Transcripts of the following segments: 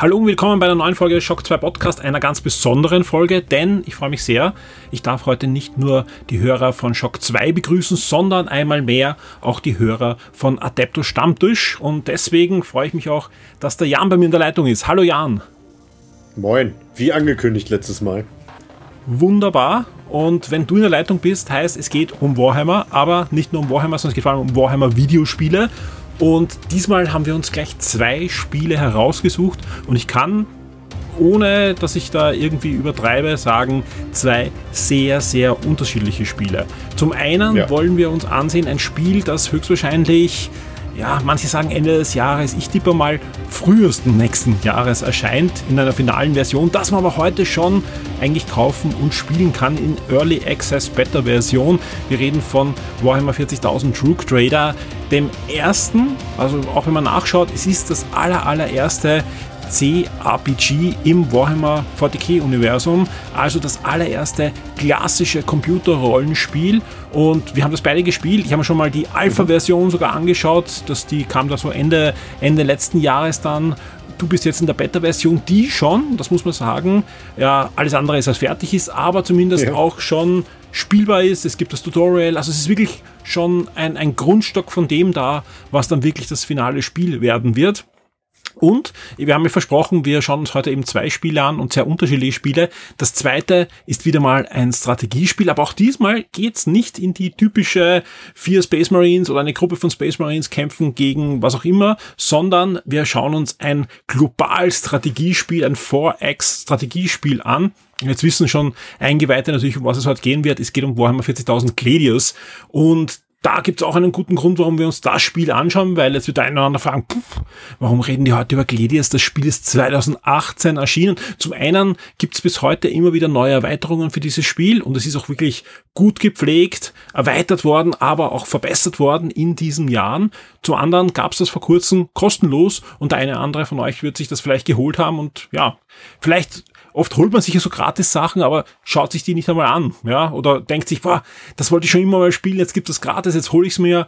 Hallo und willkommen bei einer neuen Folge Shock 2 Podcast, einer ganz besonderen Folge, denn ich freue mich sehr, ich darf heute nicht nur die Hörer von Shock 2 begrüßen, sondern einmal mehr auch die Hörer von Adeptus Stammtisch und deswegen freue ich mich auch, dass der Jan bei mir in der Leitung ist. Hallo Jan. Moin, wie angekündigt letztes Mal. Wunderbar. Und wenn du in der Leitung bist, heißt es geht um Warhammer, aber nicht nur um Warhammer, sondern es geht vor allem um Warhammer Videospiele. Und diesmal haben wir uns gleich zwei Spiele herausgesucht und ich kann, ohne dass ich da irgendwie übertreibe, sagen, zwei sehr, sehr unterschiedliche Spiele. Zum einen ja. wollen wir uns ansehen ein Spiel, das höchstwahrscheinlich ja, manche sagen Ende des Jahres, ich tippe mal frühesten nächsten Jahres erscheint in einer finalen Version, das man aber heute schon eigentlich kaufen und spielen kann in Early Access Beta Version. Wir reden von Warhammer 40.000 True Trader, dem ersten, also auch wenn man nachschaut, es ist das aller, allererste C-RPG im Warhammer 40k-Universum, also das allererste klassische Computerrollenspiel. Und wir haben das beide gespielt. Ich habe mir schon mal die Alpha-Version sogar angeschaut, dass die kam da so Ende, Ende letzten Jahres dann. Du bist jetzt in der Beta-Version, die schon, das muss man sagen, ja, alles andere ist als fertig ist, aber zumindest ja. auch schon spielbar ist. Es gibt das Tutorial, also es ist wirklich schon ein, ein Grundstock von dem da, was dann wirklich das finale Spiel werden wird. Und wir haben ja versprochen, wir schauen uns heute eben zwei Spiele an und sehr unterschiedliche Spiele. Das zweite ist wieder mal ein Strategiespiel, aber auch diesmal geht's nicht in die typische vier Space Marines oder eine Gruppe von Space Marines kämpfen gegen was auch immer, sondern wir schauen uns ein global Strategiespiel, ein 4X Strategiespiel an. Jetzt wissen schon Eingeweihte natürlich, um was es heute gehen wird. Es geht um Warhammer 40.000 Gladius und da gibt es auch einen guten Grund, warum wir uns das Spiel anschauen, weil jetzt wird einer oder fragen, pff, warum reden die heute über Gladius? Das Spiel ist 2018 erschienen. Zum einen gibt es bis heute immer wieder neue Erweiterungen für dieses Spiel und es ist auch wirklich gut gepflegt, erweitert worden, aber auch verbessert worden in diesen Jahren. Zum anderen gab es das vor kurzem kostenlos und der eine oder andere von euch wird sich das vielleicht geholt haben und ja, vielleicht oft holt man sich ja so gratis Sachen, aber schaut sich die nicht einmal an, ja, oder denkt sich, boah, das wollte ich schon immer mal spielen, jetzt gibt es gratis, jetzt hole ich es mir.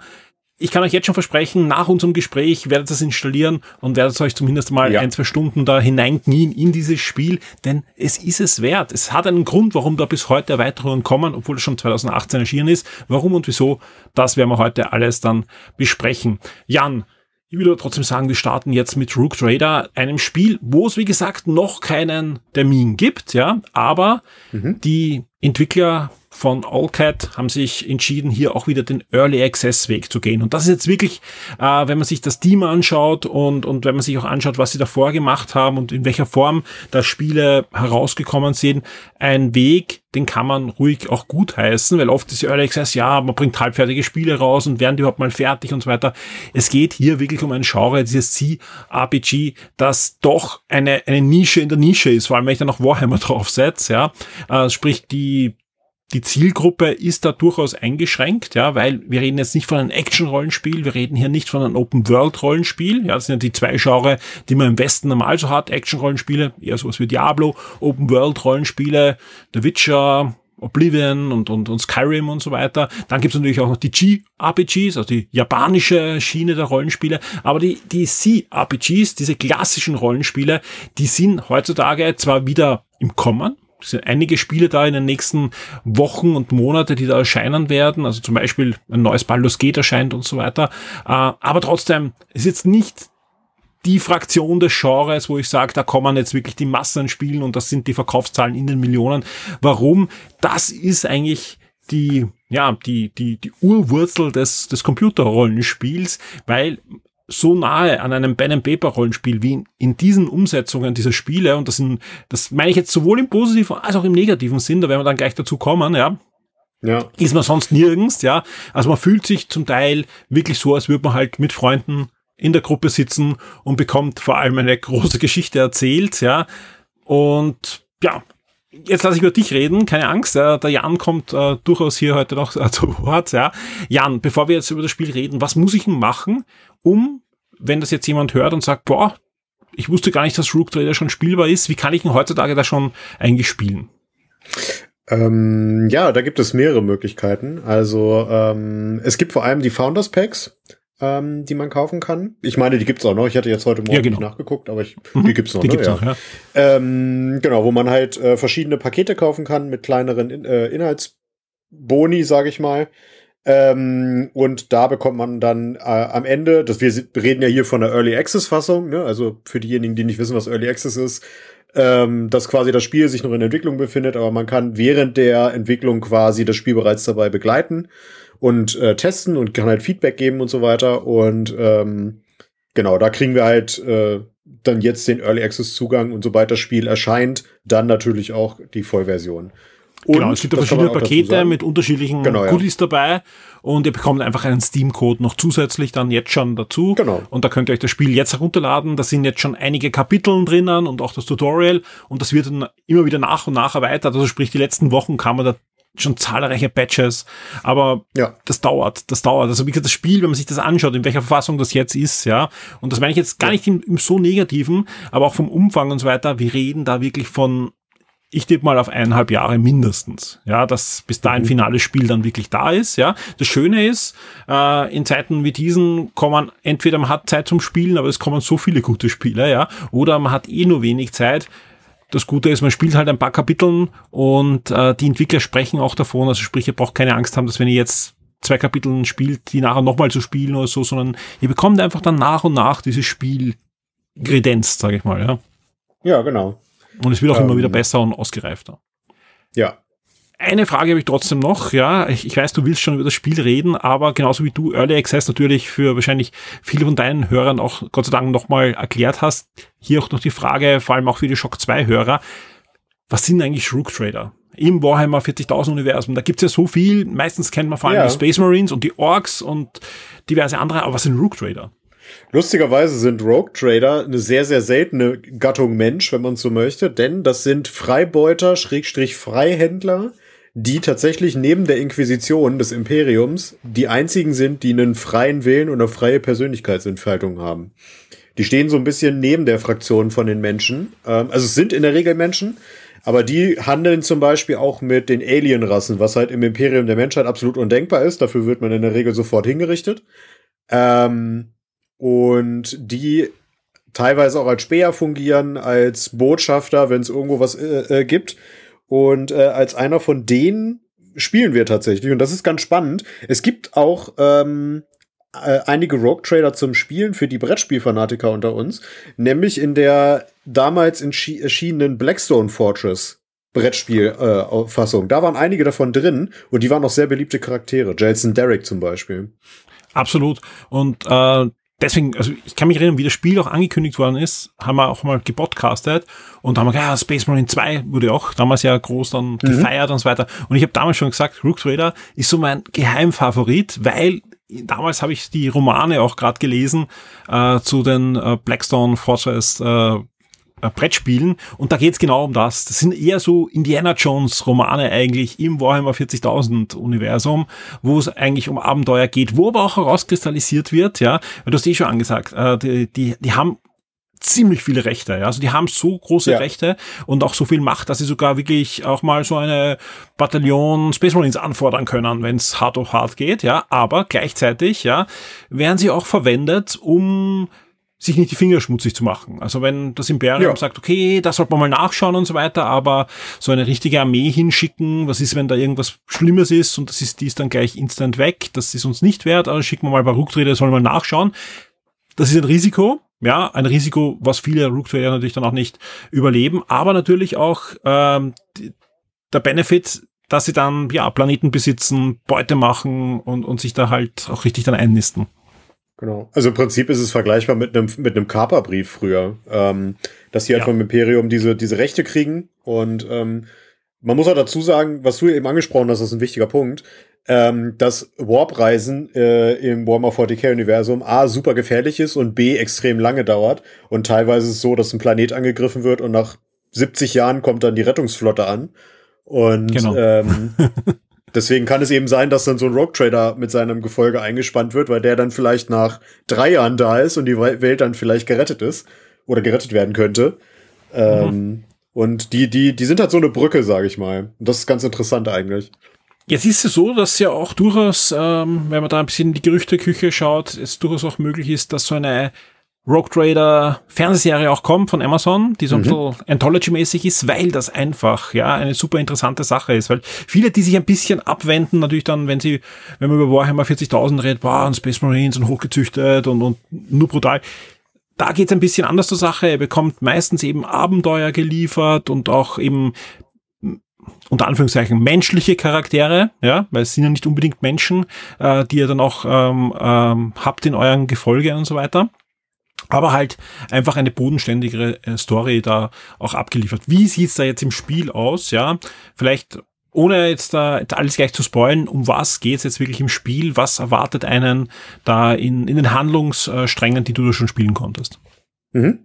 Ich kann euch jetzt schon versprechen, nach unserem Gespräch werdet ihr das installieren und werdet euch zumindest mal ja. ein, zwei Stunden da hineinknien in dieses Spiel, denn es ist es wert. Es hat einen Grund, warum da bis heute Erweiterungen kommen, obwohl es schon 2018 erschienen ist. Warum und wieso, das werden wir heute alles dann besprechen. Jan, ich aber trotzdem sagen, wir starten jetzt mit Rook Trader, einem Spiel, wo es wie gesagt noch keinen Termin gibt, ja, aber mhm. die Entwickler von Allcat haben sich entschieden, hier auch wieder den Early Access Weg zu gehen. Und das ist jetzt wirklich, äh, wenn man sich das Team anschaut und, und wenn man sich auch anschaut, was sie davor gemacht haben und in welcher Form da Spiele herausgekommen sind, ein Weg, den kann man ruhig auch gut heißen, weil oft ist Early Access, ja, man bringt halbfertige Spiele raus und werden die überhaupt mal fertig und so weiter. Es geht hier wirklich um ein Genre, dieses C-RPG, das doch eine, eine Nische in der Nische ist, vor allem wenn ich da noch Warhammer draufsetze, ja. Äh, sprich, die die Zielgruppe ist da durchaus eingeschränkt, ja, weil wir reden jetzt nicht von einem Action-Rollenspiel, wir reden hier nicht von einem Open-World-Rollenspiel, ja, das sind ja die zwei Genre, die man im Westen normal so hat, Action-Rollenspiele, eher sowas wie Diablo, Open-World-Rollenspiele, The Witcher, Oblivion und, und, und Skyrim und so weiter. Dann gibt's natürlich auch noch die G-RPGs, also die japanische Schiene der Rollenspiele. Aber die, die C-RPGs, diese klassischen Rollenspiele, die sind heutzutage zwar wieder im Kommen, sind einige Spiele da in den nächsten Wochen und Monate, die da erscheinen werden. Also zum Beispiel ein neues Baldur's Gate erscheint und so weiter. Äh, aber trotzdem ist jetzt nicht die Fraktion des Genres, wo ich sage, da kommen jetzt wirklich die Massen spielen und das sind die Verkaufszahlen in den Millionen. Warum? Das ist eigentlich die, ja, die, die, die Urwurzel des, des Computerrollenspiels, weil so nahe an einem and Paper Rollenspiel wie in, in, diesen Umsetzungen dieser Spiele und das sind, das meine ich jetzt sowohl im positiven als auch im negativen Sinn, da werden wir dann gleich dazu kommen, ja. Ja. Ist man sonst nirgends, ja. Also man fühlt sich zum Teil wirklich so, als würde man halt mit Freunden in der Gruppe sitzen und bekommt vor allem eine große Geschichte erzählt, ja. Und ja, jetzt lasse ich über dich reden, keine Angst, äh, der Jan kommt äh, durchaus hier heute noch äh, zu Wort, ja. Jan, bevor wir jetzt über das Spiel reden, was muss ich denn machen, um, wenn das jetzt jemand hört und sagt, boah, ich wusste gar nicht, dass Rook Trader schon spielbar ist, wie kann ich denn heutzutage da schon eigentlich spielen? Ähm, ja, da gibt es mehrere Möglichkeiten. Also ähm, es gibt vor allem die Founders Packs, ähm, die man kaufen kann. Ich meine, die gibt's auch noch. Ich hatte jetzt heute Morgen Ja, genau. nicht nachgeguckt, aber ich, Mhm, die gibt's noch. Die ne? gibt's ja. noch, ja. Ähm, genau, wo man halt äh, verschiedene Pakete kaufen kann mit kleineren In äh, Inhaltsboni, sage ich mal. Ähm, und da bekommt man dann äh, am Ende, das wir reden ja hier von der Early Access Fassung, ne? also für diejenigen, die nicht wissen, was Early Access ist, ähm, dass quasi das Spiel sich noch in Entwicklung befindet, aber man kann während der Entwicklung quasi das Spiel bereits dabei begleiten und äh, testen und kann halt Feedback geben und so weiter. Und ähm, genau, da kriegen wir halt äh, dann jetzt den Early Access Zugang und sobald das Spiel erscheint, dann natürlich auch die Vollversion. Und, genau, es gibt man verschiedene Pakete mit unterschiedlichen Genau, ja. Goodies dabei und ihr bekommt einfach einen Steam-Code noch zusätzlich dann jetzt schon dazu. Genau. Und da könnt ihr euch das Spiel jetzt herunterladen. Da sind jetzt schon einige Kapitel drinnen und auch das Tutorial und das wird dann immer wieder nach und nach erweitert. Also sprich, die letzten Wochen kann man da schon zahlreiche Patches, aber Ja. das dauert, das dauert. Also wie gesagt, das Spiel, wenn man sich das anschaut, in welcher Verfassung das jetzt ist, ja, und das meine ich jetzt gar nicht im, im so negativen, aber auch vom Umfang und so weiter, wir reden da wirklich von ich tippe mal auf eineinhalb Jahre mindestens, ja, dass bis da ein finales Spiel dann wirklich da ist, ja. Das Schöne ist, äh, in Zeiten wie diesen kommen, entweder man hat Zeit zum Spielen, aber es kommen so viele gute Spiele, ja, oder man hat eh nur wenig Zeit. Das Gute ist, man spielt halt ein paar Kapiteln und äh, die Entwickler sprechen auch davon, also sprich, ihr braucht keine Angst haben, dass wenn ihr jetzt zwei Kapiteln spielt, die nachher nochmal zu spielen oder so, sondern ihr bekommt einfach dann nach und nach dieses Spiel kredenzt, sage ich mal, ja. Ja, genau. Und es wird auch immer Ähm, wieder besser und ausgereifter. Ja. Eine Frage habe ich trotzdem noch, ja. Ich, ich weiß, du willst schon über das Spiel reden, aber genauso wie du Early Access natürlich für wahrscheinlich viele von deinen Hörern auch Gott sei Dank nochmal erklärt hast. Hier auch noch die Frage, vor allem auch für die Shock 2 Hörer. Was sind eigentlich Rook Trader? Im Warhammer 40.000 Universum, da gibt's ja so viel. Meistens kennt man vor allem Ja. die Space Marines und die Orks und diverse andere, aber was sind Rook Trader? Lustigerweise sind Rogue Trader eine sehr, sehr seltene Gattung Mensch, wenn man so möchte, denn das sind Freibeuter, Schrägstrich Freihändler, die tatsächlich neben der Inquisition des Imperiums die einzigen sind, die einen freien Willen und eine freie Persönlichkeitsentfaltung haben. Die stehen so ein bisschen neben der Fraktion von den Menschen. Ähm, also es sind in der Regel Menschen, aber die handeln zum Beispiel auch mit den Alienrassen, was halt im Imperium der Menschheit absolut undenkbar ist. Dafür wird man in der Regel sofort hingerichtet. Ähm, und die teilweise auch als Späher fungieren, als Botschafter, wenn es irgendwo was äh, äh, gibt. Und äh, als einer von denen spielen wir tatsächlich. Und das ist ganz spannend. Es gibt auch ähm, äh, einige Rogue Trader zum Spielen für die Brettspielfanatiker unter uns, nämlich in der damals erschienenen Blackstone Fortress Brettspiel-Fassung. Äh, da waren einige davon drin und die waren auch sehr beliebte Charaktere. Jason Derrick zum Beispiel. Absolut. Und äh, deswegen, also ich kann mich erinnern, wie das Spiel auch angekündigt worden ist, haben wir auch mal gepodcastet und haben gesagt, ja, Space Marine 2 wurde auch damals ja groß dann gefeiert und so weiter. Und ich habe damals schon gesagt, Rook Trader ist so mein Geheimfavorit, weil damals habe ich die Romane auch gerade gelesen äh, zu den äh, Blackstone Fortress äh, Brettspielen und da geht's genau um das. Das sind eher so Indiana Jones Romane eigentlich im Warhammer 40.000 Universum, wo es eigentlich um Abenteuer geht, wo aber auch herauskristallisiert wird, ja, du hast eh schon angesagt, äh, die, die, die haben ziemlich viele Rechte, ja. Also die haben so große Ja. Rechte und auch so viel Macht, dass sie sogar wirklich auch mal so eine Bataillon Space Marines anfordern können, wenn es hart auf hart geht, ja. Aber gleichzeitig, ja, werden sie auch verwendet, um sich nicht die Finger schmutzig zu machen. Also wenn das Imperium Ja. sagt, okay, da sollte man mal nachschauen und so weiter, aber so eine richtige Armee hinschicken, was ist, wenn da irgendwas Schlimmes ist und das ist, die ist dann gleich instant weg, das ist uns nicht wert, also schicken wir mal ein paar Rook-Trader, sollen mal nachschauen. Das ist ein Risiko, ja, ein Risiko, was viele Rook-Trader natürlich dann auch nicht überleben, aber natürlich auch ähm, der Benefit, dass sie dann ja Planeten besitzen, Beute machen und, und sich da halt auch richtig dann einnisten. Genau. Also im Prinzip ist es vergleichbar mit einem mit einem Kaperbrief früher, ähm, dass die halt Ja. vom Imperium diese diese Rechte kriegen und ähm, man muss auch dazu sagen, was du eben angesprochen hast, ist ein wichtiger Punkt, ähm, dass Warp-Reisen äh, im Warhammer 40k-Universum A super gefährlich ist und B extrem lange dauert. Und teilweise ist es so, dass ein Planet angegriffen wird und nach 70 Jahren kommt dann die Rettungsflotte an. Und genau. ähm, deswegen kann es eben sein, dass dann so ein Rogue Trader mit seinem Gefolge eingespannt wird, weil der dann vielleicht nach drei Jahren da ist und die Welt dann vielleicht gerettet ist oder gerettet werden könnte. Ähm, mhm. Und die, die, die sind halt so eine Brücke, sage ich mal. Und das ist ganz interessant eigentlich. Jetzt ist es so, dass ja auch durchaus, ähm, wenn man da ein bisschen in die Gerüchteküche schaut, es durchaus auch möglich ist, dass so eine Rogue Trader Fernsehserie auch kommt von Amazon, die so ein mhm. bisschen Anthology-mäßig ist, weil das einfach, ja, eine super interessante Sache ist, weil viele, die sich ein bisschen abwenden, natürlich dann, wenn sie, wenn man über Warhammer 40.000 redet, wow, und Space Marines und hochgezüchtet und, und nur brutal, da geht's ein bisschen anders zur Sache. Er bekommt meistens eben Abenteuer geliefert und auch eben unter Anführungszeichen menschliche Charaktere, ja, weil es sind ja nicht unbedingt Menschen, äh, die ihr dann auch ähm, ähm, habt in euren Gefolge und so weiter. Aber halt einfach eine bodenständigere äh, Story da auch abgeliefert. Wie sieht's da jetzt im Spiel aus? Ja, vielleicht ohne jetzt da alles gleich zu spoilen, um was geht's jetzt wirklich im Spiel? Was erwartet einen da in, in den Handlungssträngen, die du da schon spielen konntest? Mhm.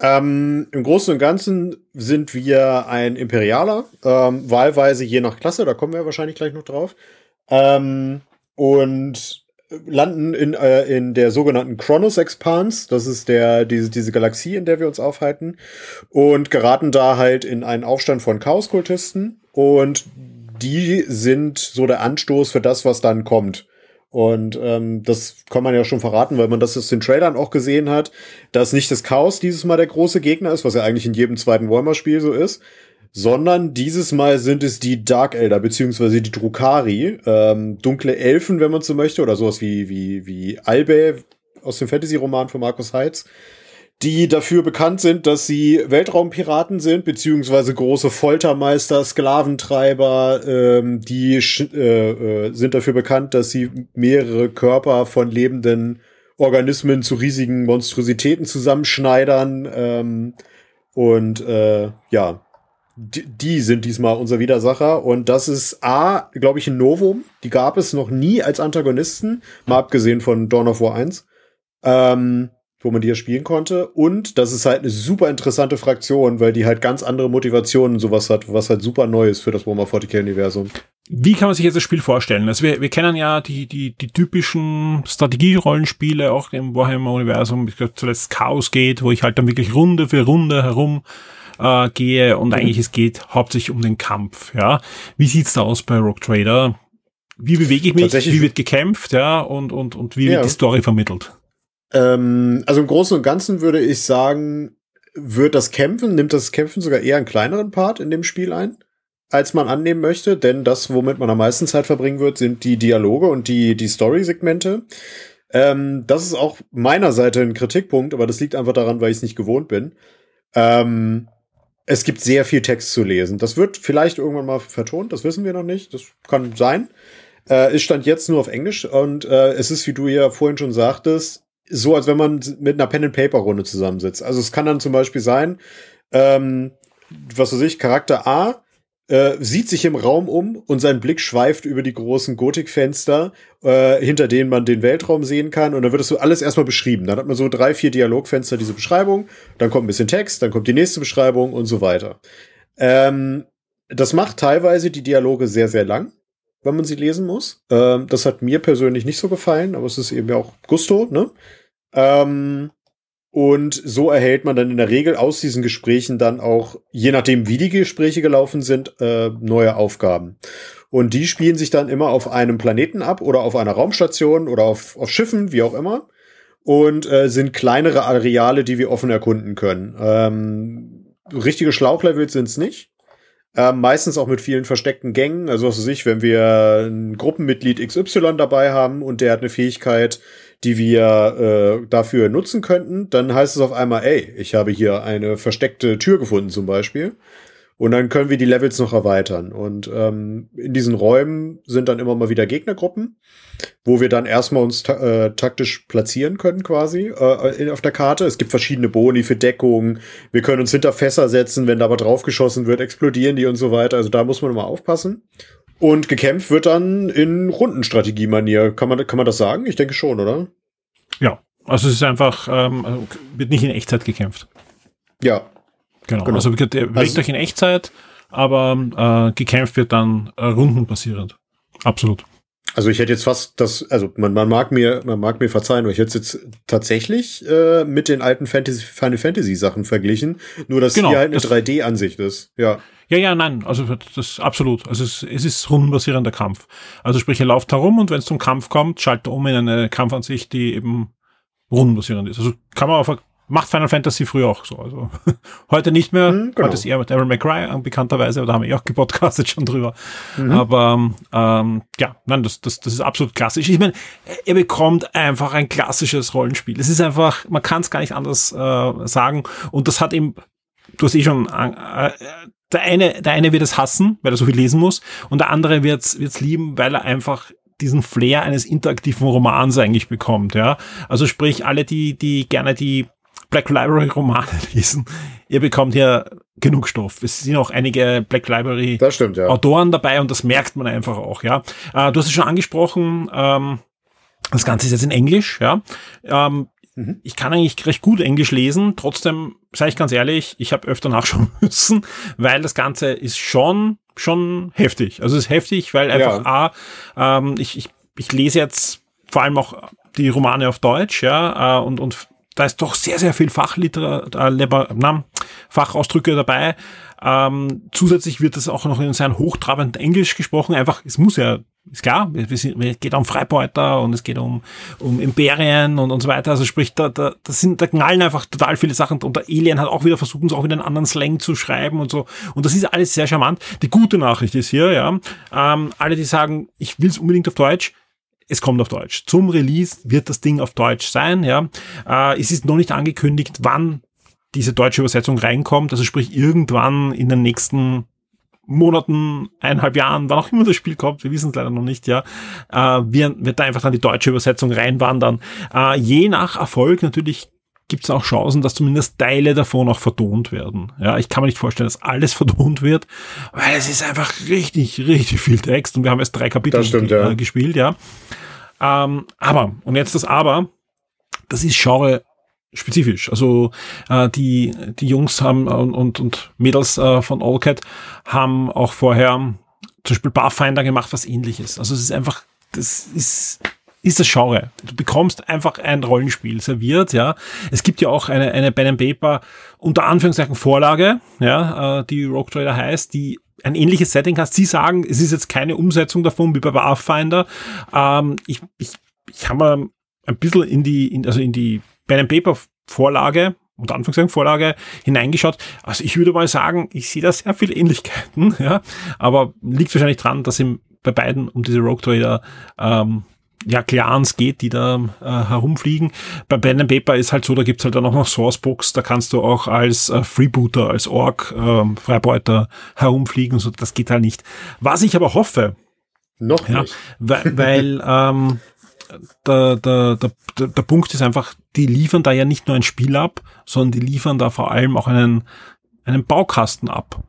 Ähm, Im Großen und Ganzen sind wir ein Imperialer, ähm, wahlweise je nach Klasse, da kommen wir wahrscheinlich gleich noch drauf. Ähm, und landen in, äh, in der sogenannten Chronos Expanse, das ist der, diese, diese Galaxie, in der wir uns aufhalten, und geraten da halt in einen Aufstand von Chaoskultisten. Und die sind so der Anstoß für das, was dann kommt. Und ähm, das kann man ja schon verraten, weil man das aus den Trailern auch gesehen hat, dass nicht das Chaos dieses Mal der große Gegner ist, was ja eigentlich in jedem zweiten Warhammer-Spiel so ist, sondern dieses Mal sind es die Dark Elder, beziehungsweise die Drukari, ähm, dunkle Elfen, wenn man so möchte, oder sowas wie, wie, wie Albe aus dem Fantasy-Roman von Markus Heitz die dafür bekannt sind, dass sie Weltraumpiraten sind, beziehungsweise große Foltermeister, Sklaventreiber, ähm, die äh, äh, sind dafür bekannt, dass sie mehrere Körper von lebenden Organismen zu riesigen Monstrositäten zusammenschneidern. Ähm, und äh, ja, die sind diesmal unser Widersacher. Und das ist A, glaube ich, ein Novum. Die gab es noch nie als Antagonisten, mal abgesehen von Dawn of War 1. Ähm, wo man die ja spielen konnte. Und das ist halt eine super interessante Fraktion, weil die halt ganz andere Motivationen sowas hat, was halt super neu ist für das Warhammer 40k-Universum. Wie kann man sich jetzt das Spiel vorstellen? Also wir, wir kennen ja die, die, die typischen Strategierollenspiele auch im Warhammer-Universum. Ich glaube zuletzt Chaos geht, wo ich halt dann wirklich Runde für Runde herum äh, gehe und mhm. eigentlich es geht hauptsächlich um den Kampf. Ja, Wie sieht's da aus bei Rock Trader? Wie bewege ich mich? Wie wird gekämpft? Ja, und, und, und wie ja. wird die Story vermittelt? Ähm, also im Großen und Ganzen würde ich sagen, wird das Kämpfen, nimmt das Kämpfen sogar eher einen kleineren Part in dem Spiel ein, als man annehmen möchte, denn das, womit man am meisten Zeit verbringen wird, sind die Dialoge und die, die Story-Segmente. Ähm, das ist auch meiner Seite ein Kritikpunkt, aber das liegt einfach daran, weil ich es nicht gewohnt bin. Ähm, es gibt sehr viel Text zu lesen. Das wird vielleicht irgendwann mal vertont, das wissen wir noch nicht. Das kann sein. Äh, es stand jetzt nur auf Englisch und äh, es ist, wie du ja vorhin schon sagtest, so, als wenn man mit einer Pen-and-Paper-Runde zusammensitzt. Also es kann dann zum Beispiel sein, ähm, was weiß ich, Charakter A äh, sieht sich im Raum um und sein Blick schweift über die großen Gotikfenster, äh, hinter denen man den Weltraum sehen kann. Und dann wird das so alles erstmal beschrieben. Dann hat man so drei, vier Dialogfenster, diese Beschreibung. Dann kommt ein bisschen Text, dann kommt die nächste Beschreibung und so weiter. Ähm, das macht teilweise die Dialoge sehr, sehr lang wenn man sie lesen muss. Ähm, das hat mir persönlich nicht so gefallen, aber es ist eben ja auch Gusto, ne? Ähm, und so erhält man dann in der Regel aus diesen Gesprächen dann auch, je nachdem wie die Gespräche gelaufen sind, äh, neue Aufgaben. Und die spielen sich dann immer auf einem Planeten ab oder auf einer Raumstation oder auf, auf Schiffen, wie auch immer. Und äh, sind kleinere Areale, die wir offen erkunden können. Ähm, richtige Schlauchlevels sind es nicht. Ähm, meistens auch mit vielen versteckten Gängen. Also was weiß ich, wenn wir ein Gruppenmitglied XY dabei haben und der hat eine Fähigkeit, die wir äh, dafür nutzen könnten, dann heißt es auf einmal, ey, ich habe hier eine versteckte Tür gefunden zum Beispiel. Und dann können wir die Levels noch erweitern. Und ähm, in diesen Räumen sind dann immer mal wieder Gegnergruppen, wo wir dann erstmal uns ta äh, taktisch platzieren können quasi äh, in, auf der Karte. Es gibt verschiedene Boni für Deckung. Wir können uns hinter Fässer setzen, wenn da aber draufgeschossen wird, explodieren die und so weiter. Also da muss man immer aufpassen. Und gekämpft wird dann in Rundenstrategie-Manier. Kann man, kann man das sagen? Ich denke schon, oder? Ja, also es ist einfach, ähm, wird nicht in Echtzeit gekämpft. Ja, Genau. genau. Also bewegt also, euch in Echtzeit, aber äh, gekämpft wird dann äh, rundenbasierend. Absolut. Also ich hätte jetzt fast das, also man, man mag mir, man mag mir verzeihen, aber ich hätte es jetzt tatsächlich äh, mit den alten Fantasy, Final Fantasy Sachen verglichen, nur dass genau, hier halt eine 3D-Ansicht ist. Ja. Ja, ja, nein, also das absolut. Also es, es ist rundenbasierender Kampf. Also sprich, ihr lauft herum und wenn es zum Kampf kommt, schaltet er um in eine Kampfansicht, die eben rundenbasierend ist. Also kann man auf macht Final Fantasy früher auch so. Also heute nicht mehr. Mhm, genau. Heute ist eher mit Aaron McRae äh, bekannterweise, da haben wir eh auch gepodcastet schon drüber. Mhm. Aber ähm, ja, nein, das, das, das ist absolut klassisch. Ich meine, er bekommt einfach ein klassisches Rollenspiel. Es ist einfach, man kann es gar nicht anders äh, sagen. Und das hat eben, du hast eh schon äh, der eine, der eine wird es hassen, weil er so viel lesen muss, und der andere wird es lieben, weil er einfach diesen Flair eines interaktiven Romans eigentlich bekommt, ja. Also sprich, alle, die, die gerne die Black Library Romane lesen, ihr bekommt ja genug Stoff. Es sind auch einige Black Library stimmt, ja. Autoren dabei und das merkt man einfach auch, ja. Äh, du hast es schon angesprochen, ähm, das Ganze ist jetzt in Englisch, ja. Ähm, mhm. Ich kann eigentlich recht gut Englisch lesen, trotzdem, sage ich ganz ehrlich, ich habe öfter nachschauen müssen, weil das Ganze ist schon, schon heftig. Also es ist heftig, weil einfach ja. A, ähm, ich, ich, ich lese jetzt vor allem auch die Romane auf Deutsch, ja, äh, und, und da ist doch sehr, sehr viel Fachliter, äh, Fachausdrücke dabei. Ähm, zusätzlich wird das auch noch in seinem hochtrabenden Englisch gesprochen. Einfach, es muss ja, ist klar, es geht um Freibeuter und es geht um, um Imperien und, und so weiter. Also sprich, da, da, das sind, da knallen einfach total viele Sachen. Und der Alien hat auch wieder versucht, uns auch wieder einen anderen Slang zu schreiben und so. Und das ist alles sehr charmant. Die gute Nachricht ist hier, ja, ähm, alle, die sagen, ich will es unbedingt auf Deutsch, es kommt auf Deutsch. Zum Release wird das Ding auf Deutsch sein, ja. Äh, es ist noch nicht angekündigt, wann diese deutsche Übersetzung reinkommt. Also sprich irgendwann in den nächsten Monaten, eineinhalb Jahren, wann auch immer das Spiel kommt, wir wissen es leider noch nicht, ja, äh, wird, wird da einfach dann die deutsche Übersetzung reinwandern. Äh, je nach Erfolg natürlich gibt es auch Chancen, dass zumindest Teile davon auch vertont werden. Ja, ich kann mir nicht vorstellen, dass alles vertont wird, weil es ist einfach richtig, richtig viel Text und wir haben erst drei Kapitel stimmt, ja. gespielt, ja. Ähm, aber, und jetzt das Aber, das ist Genre spezifisch. Also äh, die, die Jungs haben und, und, und Mädels äh, von Allcat haben auch vorher zum Beispiel Barfinder gemacht, was ähnliches. Also es ist einfach, das ist ist das Genre. Du bekommst einfach ein Rollenspiel serviert, ja. Es gibt ja auch eine, eine Ben Paper unter Anführungszeichen Vorlage, ja, äh, die Rogue Trader heißt, die ein ähnliches Setting hat. Sie sagen, es ist jetzt keine Umsetzung davon wie bei Pathfinder. Ähm, ich, ich, ich habe mal ein bisschen in die, in, also in die Ben Paper Vorlage unter Anführungszeichen Vorlage hineingeschaut. Also ich würde mal sagen, ich sehe da sehr viele Ähnlichkeiten, ja, aber liegt wahrscheinlich dran, dass im bei beiden um diese Rogue Trader ähm, ja, Clans geht, die da äh, herumfliegen. Bei Pen Paper ist halt so, da gibt's halt dann auch noch Sourcebooks, da kannst du auch als äh, Freebooter, als Org, äh, Freibeuter herumfliegen, so das geht halt nicht. Was ich aber hoffe, noch ja, nicht. weil, weil ähm, der, der, der, der Punkt ist einfach, die liefern da ja nicht nur ein Spiel ab, sondern die liefern da vor allem auch einen, einen Baukasten ab.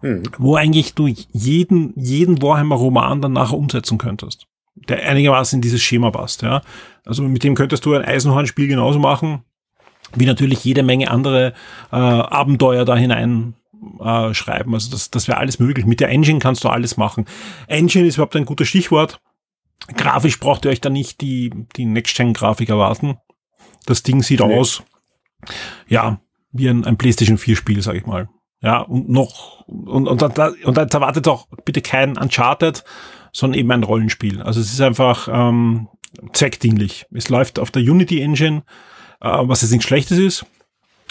Hm. Wo eigentlich du jeden, jeden Warhammer-Roman dann nachher umsetzen könntest der einigermaßen in dieses Schema passt. Ja. Also mit dem könntest du ein Eisenhorn-Spiel genauso machen, wie natürlich jede Menge andere äh, Abenteuer da hinein äh, schreiben. Also das, das wäre alles möglich. Mit der Engine kannst du alles machen. Engine ist überhaupt ein gutes Stichwort. Grafisch braucht ihr euch da nicht die, die Next-Gen-Grafik erwarten. Das Ding sieht nee. aus, ja, wie ein, ein PlayStation 4-Spiel, sag ich mal. Ja, und noch, und, und, und, und jetzt erwartet auch bitte kein Uncharted, sondern eben ein Rollenspiel. Also es ist einfach ähm, zweckdienlich. Es läuft auf der Unity Engine, äh, was jetzt nichts Schlechtes ist,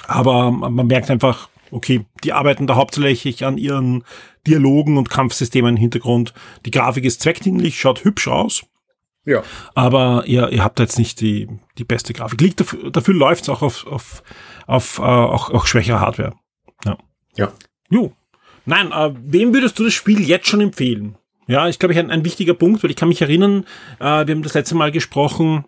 aber man merkt einfach, okay, die arbeiten da hauptsächlich an ihren Dialogen und Kampfsystemen im Hintergrund. Die Grafik ist zweckdienlich, schaut hübsch aus. Ja. Aber ihr, ihr habt jetzt nicht die, die beste Grafik. Liegt dafür, dafür läuft es auch auf, auf, auf äh, auch, auch schwächere Hardware. Ja. Ja. Jo. Nein, äh, wem würdest du das Spiel jetzt schon empfehlen? Ja, ich glaube, ich ein, ein wichtiger Punkt, weil ich kann mich erinnern, äh, wir haben das letzte Mal gesprochen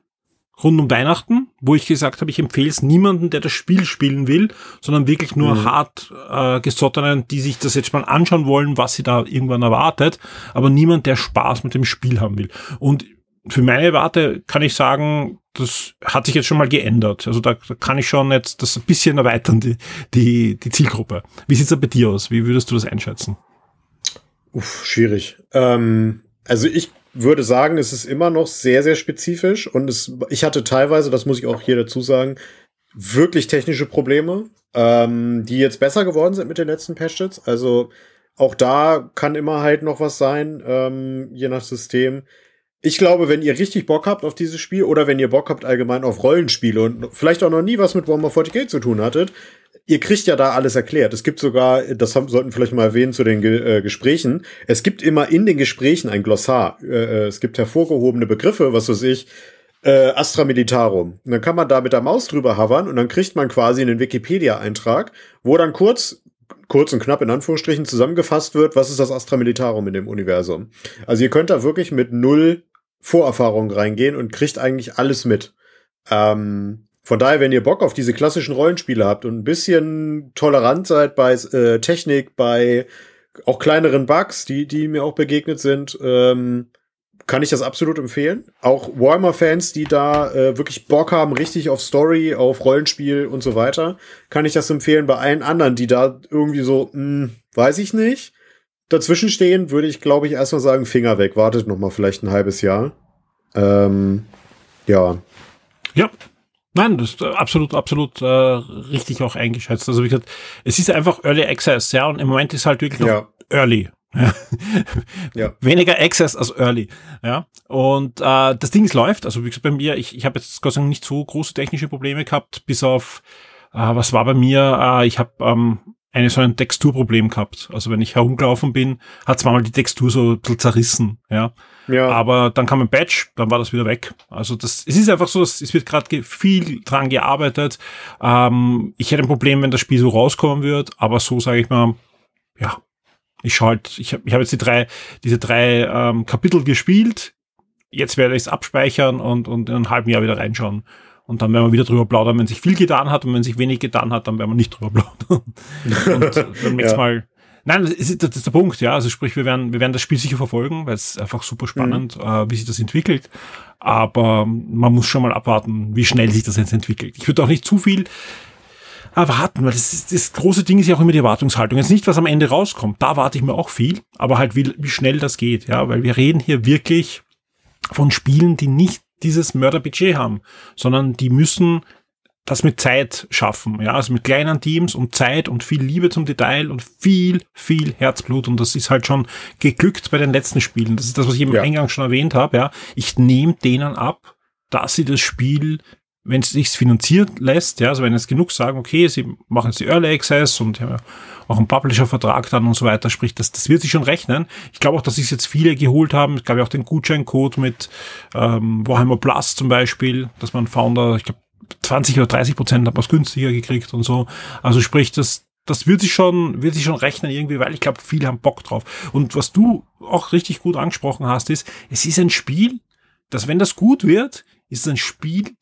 rund um Weihnachten, wo ich gesagt habe, ich empfehle es niemanden, der das Spiel spielen will, sondern wirklich nur mhm. hart äh, gesottenen, die sich das jetzt mal anschauen wollen, was sie da irgendwann erwartet, aber niemand, der Spaß mit dem Spiel haben will. Und für meine Warte kann ich sagen, das hat sich jetzt schon mal geändert. Also da, da kann ich schon jetzt das ein bisschen erweitern, die, die, die Zielgruppe. Wie sieht's da bei dir aus? Wie würdest du das einschätzen? Uff, schwierig. Ähm, also ich würde sagen, es ist immer noch sehr, sehr spezifisch und es, ich hatte teilweise, das muss ich auch hier dazu sagen, wirklich technische Probleme, ähm, die jetzt besser geworden sind mit den letzten Patches. Also auch da kann immer halt noch was sein, ähm, je nach System. Ich glaube, wenn ihr richtig Bock habt auf dieses Spiel oder wenn ihr Bock habt allgemein auf Rollenspiele und vielleicht auch noch nie was mit Warhammer 40k zu tun hattet, ihr kriegt ja da alles erklärt. Es gibt sogar, das haben, sollten vielleicht mal erwähnen zu den Ge äh, Gesprächen, es gibt immer in den Gesprächen ein Glossar. Äh, äh, es gibt hervorgehobene Begriffe, was weiß ich, äh, Astra Militarum. Und dann kann man da mit der Maus drüber hovern und dann kriegt man quasi einen Wikipedia-Eintrag, wo dann kurz kurz und knapp in Anführungsstrichen zusammengefasst wird, was ist das Astra Militarum in dem Universum. Also ihr könnt da wirklich mit null Vorerfahrung reingehen und kriegt eigentlich alles mit. Ähm, von daher, wenn ihr Bock auf diese klassischen Rollenspiele habt und ein bisschen tolerant seid bei äh, Technik, bei auch kleineren Bugs, die, die mir auch begegnet sind, ähm, kann ich das absolut empfehlen. Auch Warhammer-Fans, die da äh, wirklich Bock haben, richtig auf Story, auf Rollenspiel und so weiter, kann ich das empfehlen. Bei allen anderen, die da irgendwie so, mh, hm, weiß ich nicht, dazwischen stehen, würde ich, glaube ich, erstmal sagen, Finger weg, wartet noch mal vielleicht ein halbes Jahr. Ähm, ja. Ja, Nein, das ist absolut, absolut äh, richtig auch eingeschätzt. Also wie gesagt, es ist einfach Early Access, ja, und im Moment ist halt wirklich ja. Early. Ja. ja. Weniger Access als Early. Ja. Und äh, das Ding läuft. Also wie gesagt, bei mir, ich, ich habe jetzt Gott sei Dank nicht so große technische Probleme gehabt, bis auf äh, was war bei mir, äh, ich habe ähm, eine so ein Texturproblem gehabt. Also wenn ich herumgelaufen bin, hat zwar mal die Textur so ein bisschen zerrissen, ja. ja. Aber dann kam ein Patch, dann war das wieder weg. Also das, es ist einfach so, es wird gerade viel dran gearbeitet. Ähm, ich hätte ein Problem, wenn das Spiel so rauskommen wird, aber so sage ich mal, ja, ich schaue halt, ich habe ich hab jetzt die drei, diese drei ähm, Kapitel gespielt. Jetzt werde ich es abspeichern und, und in einem halben Jahr wieder reinschauen. Und dann werden wir wieder drüber plaudern, wenn sich viel getan hat und wenn sich wenig getan hat, dann werden wir nicht drüber plaudern. und beim nächsten ja. Mal. Nein, das ist, das ist der Punkt, ja. Also sprich, wir werden, wir werden das Spiel sicher verfolgen, weil es einfach super spannend, mhm. äh, wie sich das entwickelt. Aber man muss schon mal abwarten, wie schnell sich das jetzt entwickelt. Ich würde auch nicht zu viel erwarten, weil das, ist, das große Ding ist ja auch immer die Erwartungshaltung. Jetzt nicht, was am Ende rauskommt, da warte ich mir auch viel, aber halt wie, wie schnell das geht, ja, weil wir reden hier wirklich von Spielen, die nicht dieses Mörderbudget haben, sondern die müssen das mit Zeit schaffen, ja, also mit kleinen Teams und Zeit und viel Liebe zum Detail und viel, viel Herzblut und das ist halt schon geglückt bei den letzten Spielen. Das ist das, was ich im ja. Eingang schon erwähnt habe, ja. Ich nehme denen ab, dass sie das Spiel wenn es sich finanziert lässt, ja, also wenn jetzt genug sagen, okay, sie machen jetzt die Early Access und haben ja auch einen Publisher-Vertrag dann und so weiter, sprich, das, das wird sich schon rechnen. Ich glaube auch, dass sich jetzt viele geholt haben. Es gab ja auch den Gutscheincode mit ähm, Warhammer Plus zum Beispiel, dass man Founder, ich glaube, 20 oder 30 Prozent hat es günstiger gekriegt und so. Also sprich, das, das wird sich schon, wird sich schon rechnen irgendwie, weil ich glaube, viele haben Bock drauf. Und was du auch richtig gut angesprochen hast, ist, es ist ein Spiel, dass wenn das gut wird, ist es ein Spiel,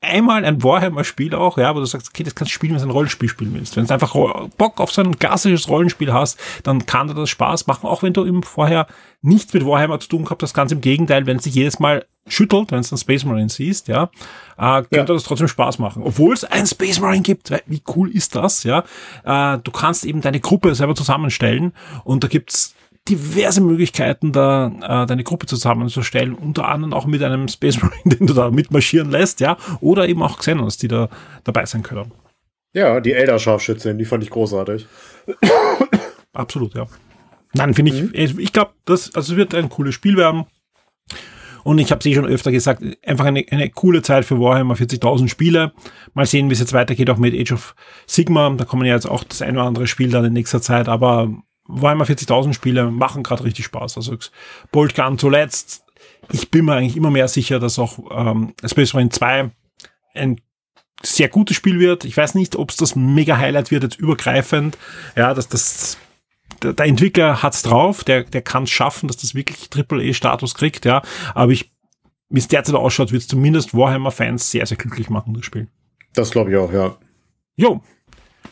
einmal ein Warhammer-Spiel auch, ja, wo du sagst, okay, das kannst du spielen, wenn du ein Rollenspiel spielen willst. Wenn du einfach Bock auf so ein klassisches Rollenspiel hast, dann kann dir das Spaß machen, auch wenn du eben vorher nichts mit Warhammer zu tun gehabt hast, ganz im Gegenteil, wenn es dich jedes Mal schüttelt, wenn du einen Space Marine siehst, ja, äh, könnte ja. das trotzdem Spaß machen. Obwohl es einen Space Marine gibt, wie cool ist das, ja? Äh, du kannst eben deine Gruppe selber zusammenstellen und da gibt's diverse Möglichkeiten, da äh, deine Gruppe zusammenzustellen, unter anderem auch mit einem Space Marine, den du da mitmarschieren lässt, ja, oder eben auch Xenos, die da dabei sein können. Ja, die Elder-Scharfschützin, die fand ich großartig. Absolut, ja. Nein, finde ich, mhm. ich glaube, das also wird ein cooles Spiel werden. Und ich habe sie schon öfter gesagt, einfach eine, eine coole Zeit für Warhammer 40.000 Spiele. Mal sehen, wie es jetzt weitergeht, auch mit Age of Sigma. Da kommen ja jetzt auch das ein oder andere Spiel dann in nächster Zeit, aber Warhammer 40.000 Spiele machen gerade richtig Spaß. Also Bolt Gun zuletzt. Ich bin mir eigentlich immer mehr sicher, dass auch ähm, Space Marine 2 ein sehr gutes Spiel wird. Ich weiß nicht, ob es das Mega-Highlight wird, jetzt übergreifend. Ja, dass das der, der Entwickler hat's drauf, der, der kann es schaffen, dass das wirklich Triple-A-Status kriegt, ja. Aber ich, wie es derzeit ausschaut, wird es zumindest Warhammer-Fans sehr, sehr glücklich machen, das Spiel. Das glaube ich auch, ja. Jo.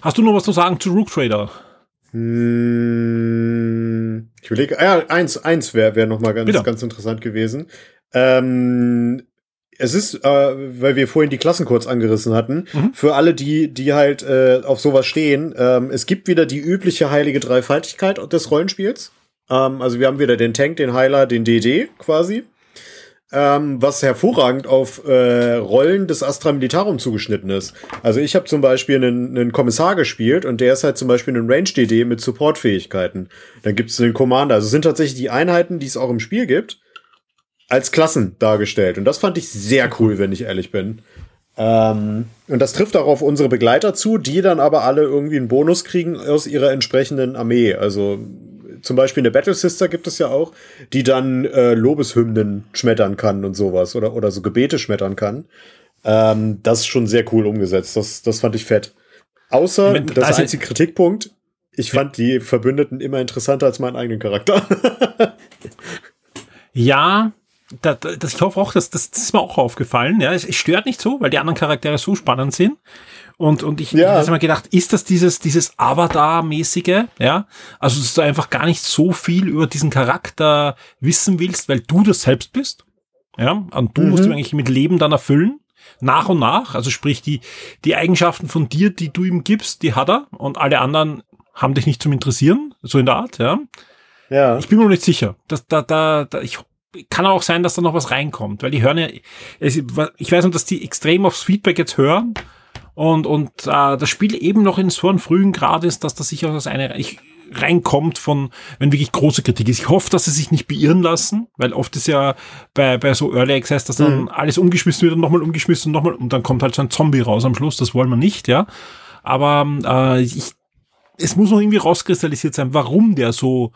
Hast du noch was zu sagen zu Rook Trader? Hm, ich überlege, ah ja, eins, eins wäre wär noch mal ganz, ganz interessant gewesen. Ähm, es ist, äh, weil wir vorhin die Klassen kurz angerissen hatten, mhm. für alle, die, die halt äh, auf sowas stehen, ähm, es gibt wieder die übliche heilige Dreifaltigkeit des Rollenspiels. Ähm, also wir haben wieder den Tank, den Heiler, den DD quasi ähm, was hervorragend auf äh, Rollen des Astra Militarum zugeschnitten ist. Also ich habe zum Beispiel einen, einen Kommissar gespielt und der ist halt zum Beispiel ein Range-DD mit Supportfähigkeiten. Dann gibt es einen Commander. Also sind tatsächlich die Einheiten, die es auch im Spiel gibt, als Klassen dargestellt. Und das fand ich sehr cool, wenn ich ehrlich bin. Ähm, und das trifft auch auf unsere Begleiter zu, die dann aber alle irgendwie einen Bonus kriegen aus ihrer entsprechenden Armee. Also zum Beispiel eine Battle Sister gibt es ja auch, die dann äh, Lobeshymnen schmettern kann und sowas oder, oder so Gebete schmettern kann. Ähm, das ist schon sehr cool umgesetzt. Das, das fand ich fett. Außer, meine, das ist einzige Kritikpunkt, ich fand die Verbündeten immer interessanter als meinen eigenen Charakter. ja, das, das, ich hoffe auch, dass das, das ist mir auch aufgefallen. Ja, es, es stört nicht so, weil die anderen Charaktere so spannend sind. Und, und ich, ja. habe mir gedacht, ist das dieses, dieses Avatar-mäßige, ja? Also, dass du einfach gar nicht so viel über diesen Charakter wissen willst, weil du das selbst bist. Ja, und du mhm. musst ihn eigentlich mit Leben dann erfüllen. Nach und nach. Also sprich, die, die Eigenschaften von dir, die du ihm gibst, die hat er. Und alle anderen haben dich nicht zum Interessieren. So in der Art, ja. Ja. Ich bin mir noch nicht sicher. Das, da, da, da, ich kann auch sein, dass da noch was reinkommt, weil die hören ja, ich weiß nicht, dass die extrem aufs Feedback jetzt hören und, und äh, das Spiel eben noch in so einem frühen Grad ist, dass das sicher das eine ich, reinkommt von, wenn wirklich große Kritik ist. Ich hoffe, dass sie sich nicht beirren lassen, weil oft ist ja bei, bei so Early Access, dass dann mhm. alles umgeschmissen wird und nochmal umgeschmissen und nochmal und dann kommt halt so ein Zombie raus am Schluss. Das wollen wir nicht, ja. Aber äh, ich, es muss noch irgendwie rauskristallisiert sein, warum der so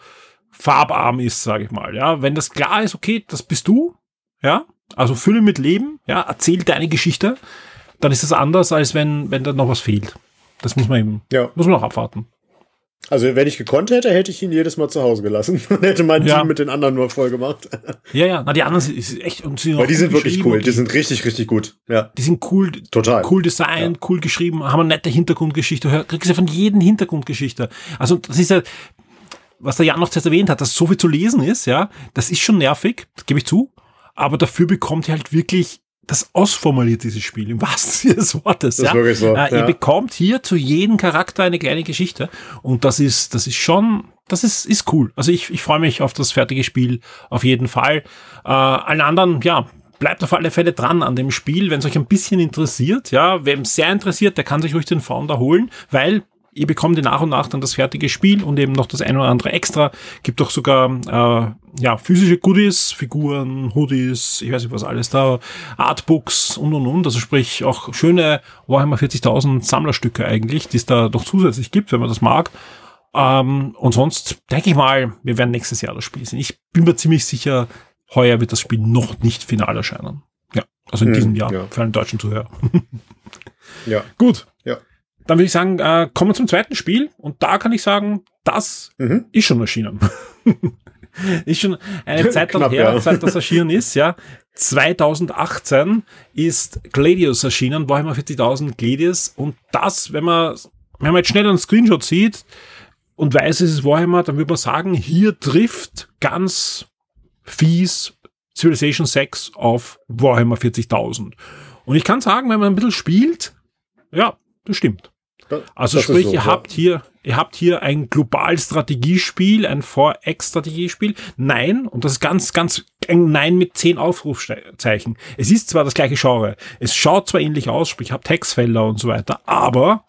farbarm ist, sage ich mal. Ja, wenn das klar ist, okay, das bist du, ja, also fülle mit Leben, ja, erzähl deine Geschichte dann ist das anders, als wenn, wenn da noch was fehlt. Das muss man eben, ja. muss man auch abwarten. Also, wenn ich gekonnt hätte, hätte ich ihn jedes Mal zu Hause gelassen und hätte mein ja. Team mit den anderen nur voll gemacht. Ja, ja, na, die anderen sind echt, und sind Weil die sind wirklich cool, die sind richtig, richtig gut, ja. Die sind cool, total. Cool design, ja. cool geschrieben, haben eine nette Hintergrundgeschichte, hör, kriegst du von jedem Hintergrundgeschichte. Also, das ist ja, was der Jan noch zuerst erwähnt hat, dass so viel zu lesen ist, ja, das ist schon nervig, das gebe ich zu. Aber dafür bekommt ihr halt wirklich das ausformuliert, dieses Spiel, im wahrsten Sinne des Wortes. Das ja? wirklich so. Äh, ihr bekommt hier zu jedem Charakter eine kleine Geschichte. Und das ist, das ist schon, das ist, ist cool. Also ich, ich freue mich auf das fertige Spiel auf jeden Fall. Äh, allen anderen, ja, bleibt auf alle Fälle dran an dem Spiel, wenn es euch ein bisschen interessiert. Ja, wem sehr interessiert, der kann sich ruhig den Founder holen, weil ihr bekommt ihr nach und nach dann das fertige Spiel und eben noch das ein oder andere extra. Gibt doch sogar äh, ja physische Goodies, Figuren, Hoodies, ich weiß nicht was alles da, Artbooks und und und. Also sprich auch schöne Warhammer 40.000 Sammlerstücke eigentlich, die es da doch zusätzlich gibt, wenn man das mag. Ähm, und sonst denke ich mal, wir werden nächstes Jahr das Spiel sehen. Ich bin mir ziemlich sicher, heuer wird das Spiel noch nicht final erscheinen. Ja, also in hm, diesem Jahr ja. für einen deutschen Zuhörer. ja. Gut. Dann würde ich sagen, äh, kommen wir zum zweiten Spiel. Und da kann ich sagen, das mhm. ist schon erschienen. ist schon eine Zeit lang her, ja. seit das erschienen ist, ja. 2018 ist Gladius erschienen, Warhammer 40.000 Gladius. Und das, wenn man, wenn man jetzt schnell einen Screenshot sieht und weiß, es ist Warhammer, dann würde man sagen, hier trifft ganz fies Civilization 6 auf Warhammer 40.000. Und ich kann sagen, wenn man ein bisschen spielt, ja, das stimmt. Also das sprich, so, ihr ja. habt hier, ihr habt hier ein global Strategiespiel, ein 4X-Strategiespiel. Nein, und das ist ganz, ganz ein Nein mit zehn Aufrufzeichen. Es ist zwar das gleiche Genre, es schaut zwar ähnlich aus, sprich, ihr habt Hexfelder und so weiter, aber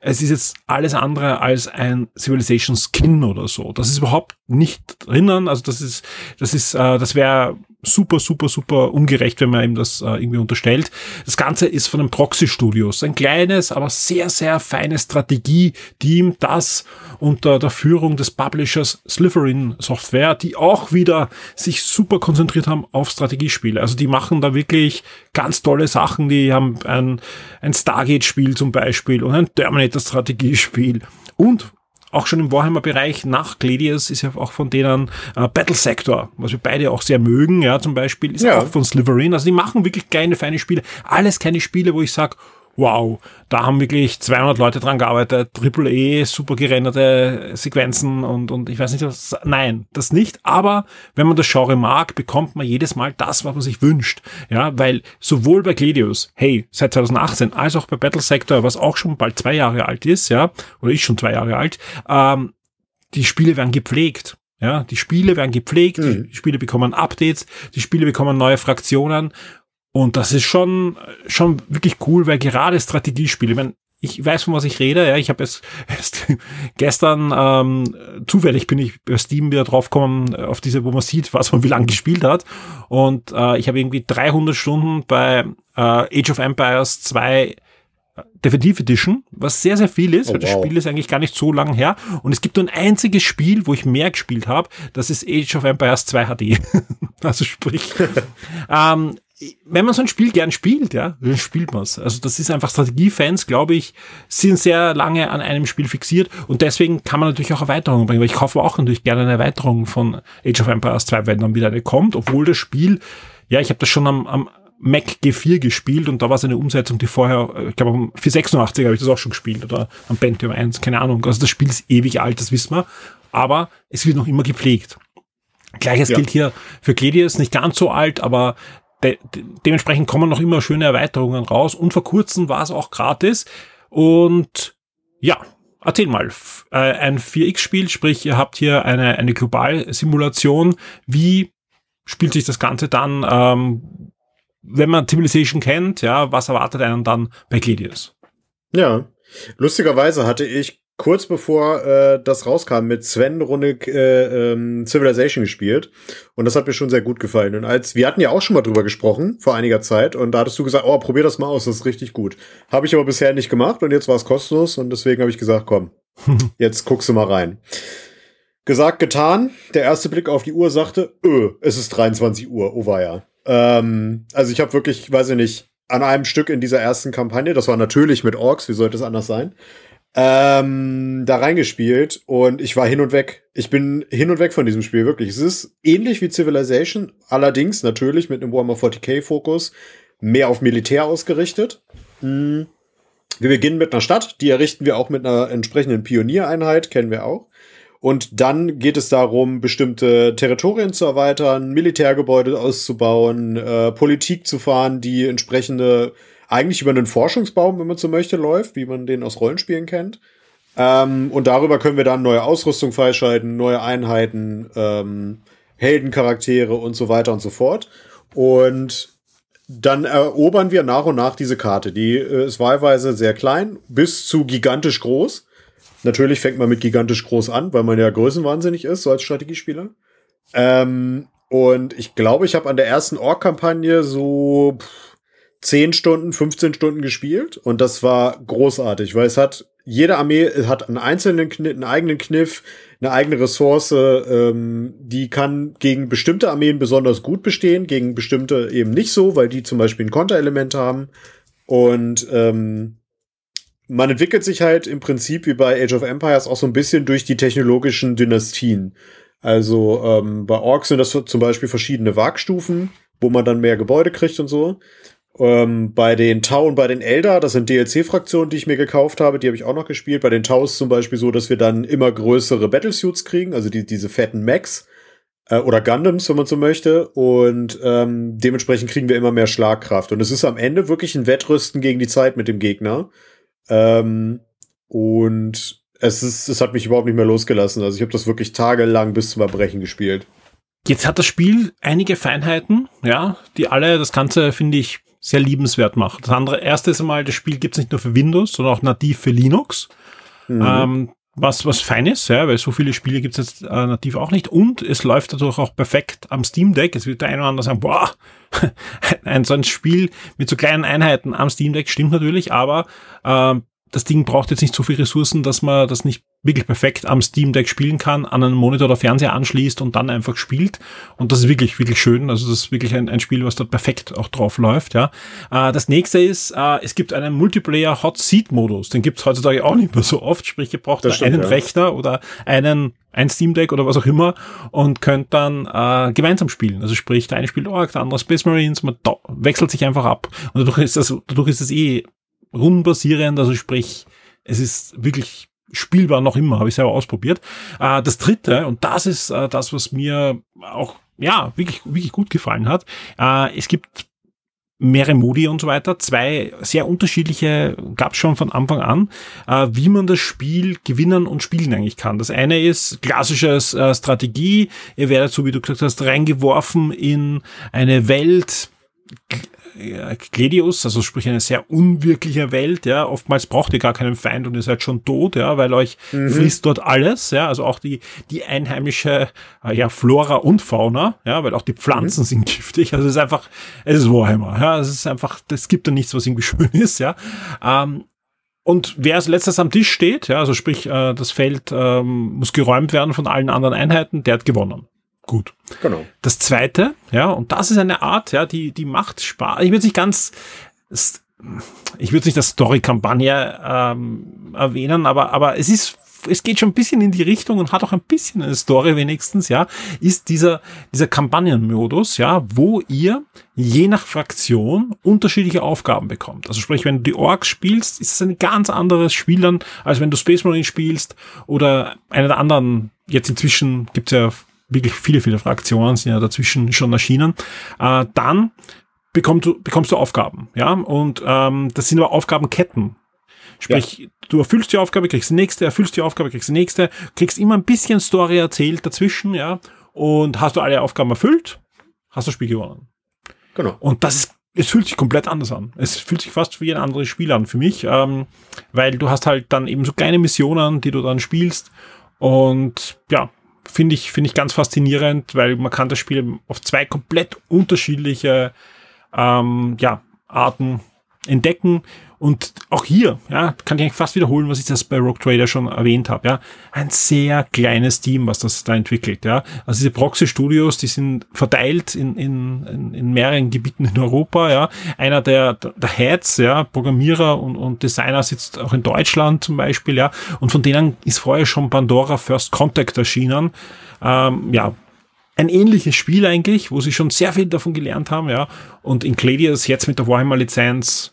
es ist jetzt alles andere als ein Civilization Skin oder so. Das ist überhaupt nicht drinnen. Also das ist, das ist, äh, das wäre super, super, super ungerecht, wenn man ihm das äh, irgendwie unterstellt. Das Ganze ist von den Proxy Studios. Ein kleines, aber sehr, sehr feines Strategie-Team, das unter der Führung des Publishers Slytherin Software, die auch wieder sich super konzentriert haben auf Strategiespiele. Also die machen da wirklich ganz tolle Sachen. Die haben ein, ein Stargate-Spiel zum Beispiel und ein Terminator-Strategiespiel und auch schon im Warhammer-Bereich nach Gladius ist ja auch von denen äh, Battle Sector, was wir beide auch sehr mögen, ja, zum Beispiel, ist ja. auch von Sliverin. Also die machen wirklich kleine, feine Spiele. Alles keine Spiele, wo ich sage, wow, da haben wirklich 200 Leute dran gearbeitet, Triple E, super gerenderte Sequenzen und, und ich weiß nicht was. Nein, das nicht. Aber wenn man das Genre mag, bekommt man jedes Mal das, was man sich wünscht. Ja, weil sowohl bei Gladius, hey, seit 2018, als auch bei Battle Sector, was auch schon bald zwei Jahre alt ist, ja, oder ist schon zwei Jahre alt, ähm, die Spiele werden gepflegt. Ja, die Spiele werden gepflegt, mhm. die Spiele bekommen Updates, die Spiele bekommen neue Fraktionen und das ist schon, schon wirklich cool, weil gerade Strategiespiele, ich, meine, ich weiß, von was ich rede, ja, ich habe es gestern ähm, zufällig bin ich bei Steam wieder draufgekommen, auf diese, wo man sieht, was man wie lange gespielt hat. Und äh, ich habe irgendwie 300 Stunden bei äh, Age of Empires 2 Definitive Edition, was sehr, sehr viel ist, oh, weil das wow. Spiel ist eigentlich gar nicht so lang her. Und es gibt nur ein einziges Spiel, wo ich mehr gespielt habe, das ist Age of Empires 2 HD. also sprich, ähm, wenn man so ein Spiel gern spielt, ja, dann spielt man es. Also das ist einfach Strategiefans, glaube ich, sind sehr lange an einem Spiel fixiert und deswegen kann man natürlich auch Erweiterungen bringen, weil ich kaufe auch natürlich gerne eine Erweiterung von Age of Empires 2, wenn dann wieder eine kommt, obwohl das Spiel, ja, ich habe das schon am, am Mac G4 gespielt und da war es eine Umsetzung, die vorher, ich glaube, am 486 habe ich das auch schon gespielt oder am Pentium 1, keine Ahnung. Also das Spiel ist ewig alt, das wissen wir, aber es wird noch immer gepflegt. Gleiches ja. gilt hier für Gladius, nicht ganz so alt, aber de dementsprechend kommen noch immer schöne Erweiterungen raus. Und vor kurzem war es auch gratis. Und ja, erzähl mal, äh, ein 4X-Spiel, sprich ihr habt hier eine, eine Globalsimulation, wie spielt sich das Ganze dann, ähm, wenn man Civilization kennt, ja, was erwartet einen dann bei Gladius? Ja, lustigerweise hatte ich kurz bevor äh, das rauskam mit Sven Runde äh, ähm, Civilization gespielt. Und das hat mir schon sehr gut gefallen. Und als wir hatten ja auch schon mal drüber gesprochen vor einiger Zeit. Und da hattest du gesagt oh probier das mal aus das ist richtig gut. Habe ich aber bisher nicht gemacht und jetzt war es kostenlos. Und deswegen habe ich gesagt komm jetzt guckst du mal rein. Gesagt getan. Der erste Blick auf die Uhr sagte öh, es ist 23 Uhr. Oh ja ähm, also ich habe wirklich weiß ich nicht an einem Stück in dieser ersten Kampagne das war natürlich mit Orks wie sollte es anders sein ähm, da reingespielt und ich war hin und weg. Ich bin hin und weg von diesem Spiel, wirklich. Es ist ähnlich wie Civilization, allerdings natürlich mit einem Warhammer 40k Fokus, mehr auf Militär ausgerichtet. Mhm. Wir beginnen mit einer Stadt, die errichten wir auch mit einer entsprechenden Pioniereinheit, kennen wir auch. Und dann geht es darum, bestimmte Territorien zu erweitern, Militärgebäude auszubauen, äh, Politik zu fahren, die entsprechende eigentlich über einen Forschungsbaum, wenn man so möchte, läuft, wie man den aus Rollenspielen kennt. Ähm, und darüber können wir dann neue Ausrüstung freischalten, neue Einheiten, ähm, Heldencharaktere und so weiter und so fort. Und dann erobern wir nach und nach diese Karte. Die äh, ist wahlweise sehr klein bis zu gigantisch groß. Natürlich fängt man mit gigantisch groß an, weil man ja größenwahnsinnig ist, so als Strategiespieler. Ähm, und ich glaube, ich habe an der ersten Ork-Kampagne so pff, 10 Stunden, 15 Stunden gespielt und das war großartig, weil es hat, jede Armee hat einen einzelnen Kniff, einen eigenen Kniff, eine eigene Ressource, ähm, die kann gegen bestimmte Armeen besonders gut bestehen, gegen bestimmte eben nicht so, weil die zum Beispiel ein Konterelement haben und ähm, man entwickelt sich halt im Prinzip wie bei Age of Empires auch so ein bisschen durch die technologischen Dynastien. Also ähm, bei Orks sind das zum Beispiel verschiedene Wagstufen, wo man dann mehr Gebäude kriegt und so. Ähm, bei den Tau und bei den Elder, das sind DLC-Fraktionen, die ich mir gekauft habe, die habe ich auch noch gespielt. Bei den Tau ist zum Beispiel so, dass wir dann immer größere Battlesuits kriegen, also die, diese fetten Mechs äh, oder Gundams, wenn man so möchte. Und ähm, dementsprechend kriegen wir immer mehr Schlagkraft. Und es ist am Ende wirklich ein Wettrüsten gegen die Zeit mit dem Gegner. Ähm, und es ist, es hat mich überhaupt nicht mehr losgelassen. Also ich habe das wirklich tagelang bis zum Erbrechen gespielt. Jetzt hat das Spiel einige Feinheiten, ja, die alle das Ganze, finde ich, sehr liebenswert macht. Das andere, erste ist einmal, das Spiel gibt es nicht nur für Windows, sondern auch nativ für Linux. Mhm. Ähm, was, was fein ist, ja, weil so viele Spiele gibt es jetzt äh, nativ auch nicht. Und es läuft dadurch auch perfekt am Steam Deck. Es wird der eine oder andere sagen, boah, ein so ein Spiel mit so kleinen Einheiten am Steam Deck stimmt natürlich, aber äh, das Ding braucht jetzt nicht so viele Ressourcen, dass man das nicht wirklich perfekt am Steam Deck spielen kann, an einen Monitor oder Fernseher anschließt und dann einfach spielt. Und das ist wirklich, wirklich schön. Also das ist wirklich ein, ein Spiel, was dort perfekt auch drauf läuft. Ja. Äh, das nächste ist, äh, es gibt einen Multiplayer Hot Seat Modus. Den gibt es heutzutage auch nicht mehr so oft. Sprich, ihr braucht stimmt, einen ja. Rechner oder einen ein Steam Deck oder was auch immer und könnt dann äh, gemeinsam spielen. Also sprich, der eine spielt Org, der andere Space Marines, man wechselt sich einfach ab. Und dadurch ist das, dadurch ist es eh rundenbasierend, also sprich, es ist wirklich spielbar noch immer, habe ich selber ausprobiert. Äh, das dritte, und das ist äh, das, was mir auch ja wirklich, wirklich gut gefallen hat, äh, es gibt mehrere Modi und so weiter. Zwei sehr unterschiedliche gab es schon von Anfang an, äh, wie man das Spiel gewinnen und spielen eigentlich kann. Das eine ist klassisches äh, Strategie. Ihr werdet, so wie du gesagt hast, reingeworfen in eine Welt, Gledius, also sprich eine sehr unwirkliche Welt, ja, oftmals braucht ihr gar keinen Feind und ihr seid schon tot, ja, weil euch mhm. fließt dort alles, ja, also auch die, die einheimische, äh, ja, Flora und Fauna, ja, weil auch die Pflanzen mhm. sind giftig, also es ist einfach, es ist Warhammer, ja, es ist einfach, es gibt da nichts, was irgendwie schön ist, ja, ähm, und wer als letztes am Tisch steht, ja, also sprich, äh, das Feld ähm, muss geräumt werden von allen anderen Einheiten, der hat gewonnen gut. Genau. Das zweite, ja, und das ist eine Art, ja, die, die macht Spaß. Ich würde nicht ganz, ich würde nicht das Story-Kampagne ähm, erwähnen, aber, aber es ist es geht schon ein bisschen in die Richtung und hat auch ein bisschen eine Story wenigstens, ja, ist dieser, dieser Kampagnenmodus, ja, wo ihr je nach Fraktion unterschiedliche Aufgaben bekommt. Also sprich, wenn du die Orks spielst, ist es ein ganz anderes Spiel dann, als wenn du Space Marine spielst oder einer der anderen, jetzt inzwischen gibt's ja wirklich viele, viele Fraktionen sind ja dazwischen schon erschienen, äh, dann bekommst du, bekommst du Aufgaben, ja, und ähm, das sind aber Aufgabenketten. Sprich, ja. du erfüllst die Aufgabe, kriegst die nächste, erfüllst die Aufgabe, kriegst die nächste, kriegst immer ein bisschen Story erzählt dazwischen, ja, und hast du alle Aufgaben erfüllt, hast du das Spiel gewonnen. Genau. Und das ist es fühlt sich komplett anders an. Es fühlt sich fast wie ein anderes Spiel an für mich, ähm, weil du hast halt dann eben so kleine Missionen, die du dann spielst und ja, finde ich, finde ich ganz faszinierend, weil man kann das Spiel auf zwei komplett unterschiedliche ähm, ja, Arten entdecken. Und auch hier, ja, kann ich eigentlich fast wiederholen, was ich das bei Rogue Trader schon erwähnt habe, ja. Ein sehr kleines Team, was das da entwickelt, ja. Also diese Proxy Studios, die sind verteilt in, in, in mehreren Gebieten in Europa, ja. Einer der, der Heads, ja, Programmierer und, und Designer sitzt auch in Deutschland zum Beispiel, ja. Und von denen ist vorher schon Pandora First Contact erschienen. Ähm, ja, ein ähnliches Spiel eigentlich, wo sie schon sehr viel davon gelernt haben, ja. Und in Gladius jetzt mit der Warhammer Lizenz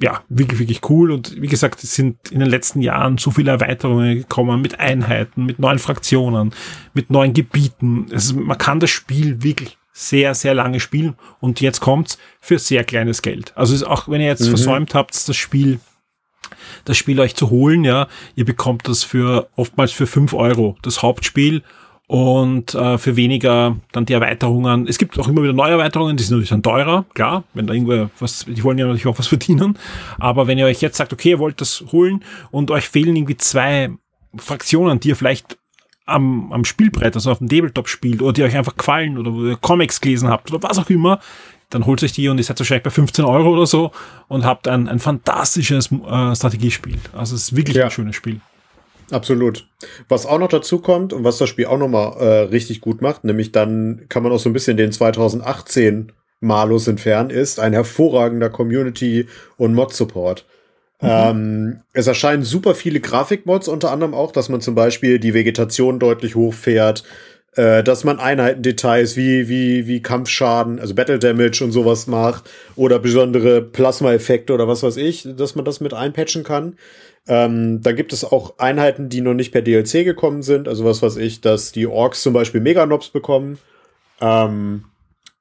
ja, wirklich, wirklich cool. Und wie gesagt, es sind in den letzten Jahren so viele Erweiterungen gekommen mit Einheiten, mit neuen Fraktionen, mit neuen Gebieten. Also man kann das Spiel wirklich sehr, sehr lange spielen. Und jetzt kommt's für sehr kleines Geld. Also ist auch wenn ihr jetzt mhm. versäumt habt, das Spiel das Spiel euch zu holen, ja, ihr bekommt das für oftmals für fünf Euro, das Hauptspiel und äh, für weniger dann die Erweiterungen. Es gibt auch immer wieder neue Erweiterungen, die sind natürlich dann teurer, klar, wenn da irgendwer was, die wollen ja natürlich auch was verdienen. Aber wenn ihr euch jetzt sagt, okay, ihr wollt das holen und euch fehlen irgendwie zwei Fraktionen, die ihr vielleicht am, am Spielbrett, also auf dem Tabletop spielt oder die euch einfach gefallen oder wo ihr Comics gelesen habt oder was auch immer, dann holt euch die und ihr seid wahrscheinlich bei 15 Euro oder so und habt ein, ein fantastisches äh, Strategiespiel. Also es ist wirklich ja. ein schönes Spiel. Absolut. Was auch noch dazu kommt und was das Spiel auch nochmal äh, richtig gut macht, nämlich dann kann man auch so ein bisschen den 2018 Malus entfernen, ist ein hervorragender Community- und Mod-Support. Mhm. Ähm, es erscheinen super viele Grafikmods, unter anderem auch, dass man zum Beispiel die Vegetation deutlich hochfährt, äh, dass man Einheitendetails wie, wie, wie Kampfschaden, also Battle Damage und sowas macht oder besondere Plasma-Effekte oder was weiß ich, dass man das mit einpatchen kann. Ähm, da gibt es auch Einheiten, die noch nicht per DLC gekommen sind. Also was weiß ich, dass die Orks zum Beispiel Meganobs bekommen. Ähm,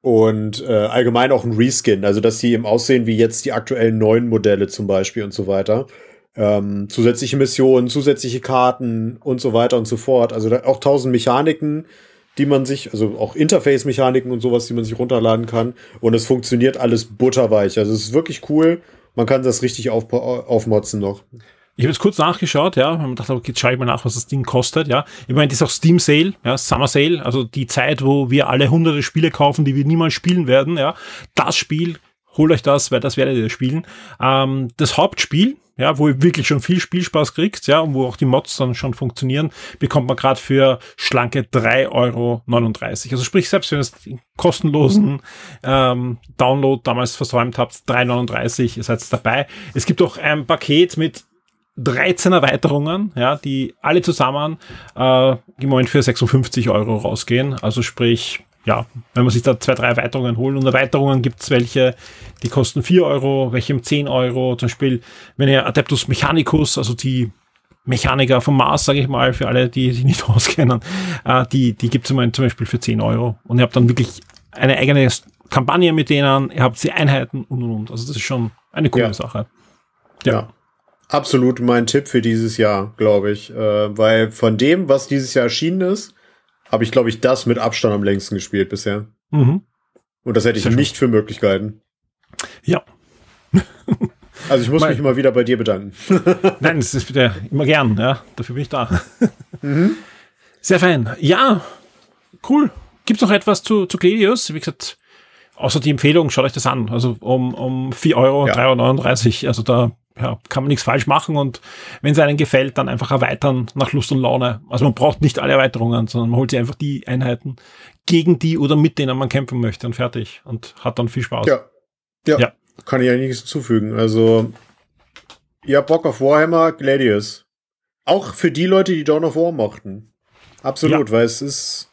und äh, allgemein auch ein Reskin, also dass sie im Aussehen wie jetzt die aktuellen neuen Modelle zum Beispiel und so weiter. Ähm, zusätzliche Missionen, zusätzliche Karten und so weiter und so fort. Also auch tausend Mechaniken, die man sich, also auch Interface-Mechaniken und sowas, die man sich runterladen kann. Und es funktioniert alles butterweich. Also es ist wirklich cool. Man kann das richtig auf, aufmotzen noch. Ich habe jetzt kurz nachgeschaut, ja, und dachte, okay, jetzt schaue ich mal nach, was das Ding kostet, ja. Ich meine, das ist auch Steam Sale, ja, Summer Sale, also die Zeit, wo wir alle hunderte Spiele kaufen, die wir niemals spielen werden, ja. Das Spiel holt euch das, weil das werdet ihr spielen. Ähm, das Hauptspiel, ja, wo ihr wirklich schon viel Spielspaß kriegt, ja, und wo auch die Mods dann schon funktionieren, bekommt man gerade für schlanke 3,39 Euro. Also sprich, selbst wenn ihr es kostenlosen ähm, Download damals versäumt habt, 3,39, ihr seid dabei. Es gibt auch ein Paket mit 13 Erweiterungen, ja, die alle zusammen äh, im Moment für 56 Euro rausgehen. Also sprich, ja, wenn man sich da zwei, drei Erweiterungen holt. Und Erweiterungen gibt's welche, die kosten vier Euro, welche um zehn Euro. Zum Beispiel, wenn ihr Adeptus Mechanicus, also die Mechaniker vom Mars, sage ich mal, für alle, die sich nicht auskennen, äh, die, die gibt's im Moment zum Beispiel für zehn Euro. Und ihr habt dann wirklich eine eigene Kampagne mit denen, ihr habt sie Einheiten und und und. Also das ist schon eine coole ja. Sache. Ja. ja. Absolut mein Tipp für dieses Jahr, glaube ich. Äh, weil von dem, was dieses Jahr erschienen ist, habe ich, glaube ich, das mit Abstand am längsten gespielt bisher. Mhm. Und das hätte ich Sehr nicht schön. für möglich gehalten. Ja. also ich muss mich immer wieder bei dir bedanken. Nein, das ist wieder immer gern, ja. Dafür bin ich da. Mhm. Sehr fein. Ja, cool. Gibt es noch etwas zu, zu Gladius? Wie gesagt, außer die Empfehlung, schaut euch das an. Also um, um 4 Euro, ja. 3,39 Euro. Also da ja, kann man nichts falsch machen und wenn es einem gefällt, dann einfach erweitern nach Lust und Laune. Also man braucht nicht alle Erweiterungen, sondern man holt sich einfach die Einheiten, gegen die oder mit denen man kämpfen möchte und fertig und hat dann viel Spaß. Ja. Ja. ja. Kann ich ja nichts hinzufügen. Also, habt Bock auf Warhammer, Gladius. Auch für die Leute, die Dawn of War mochten. Absolut, ja. weil es ist,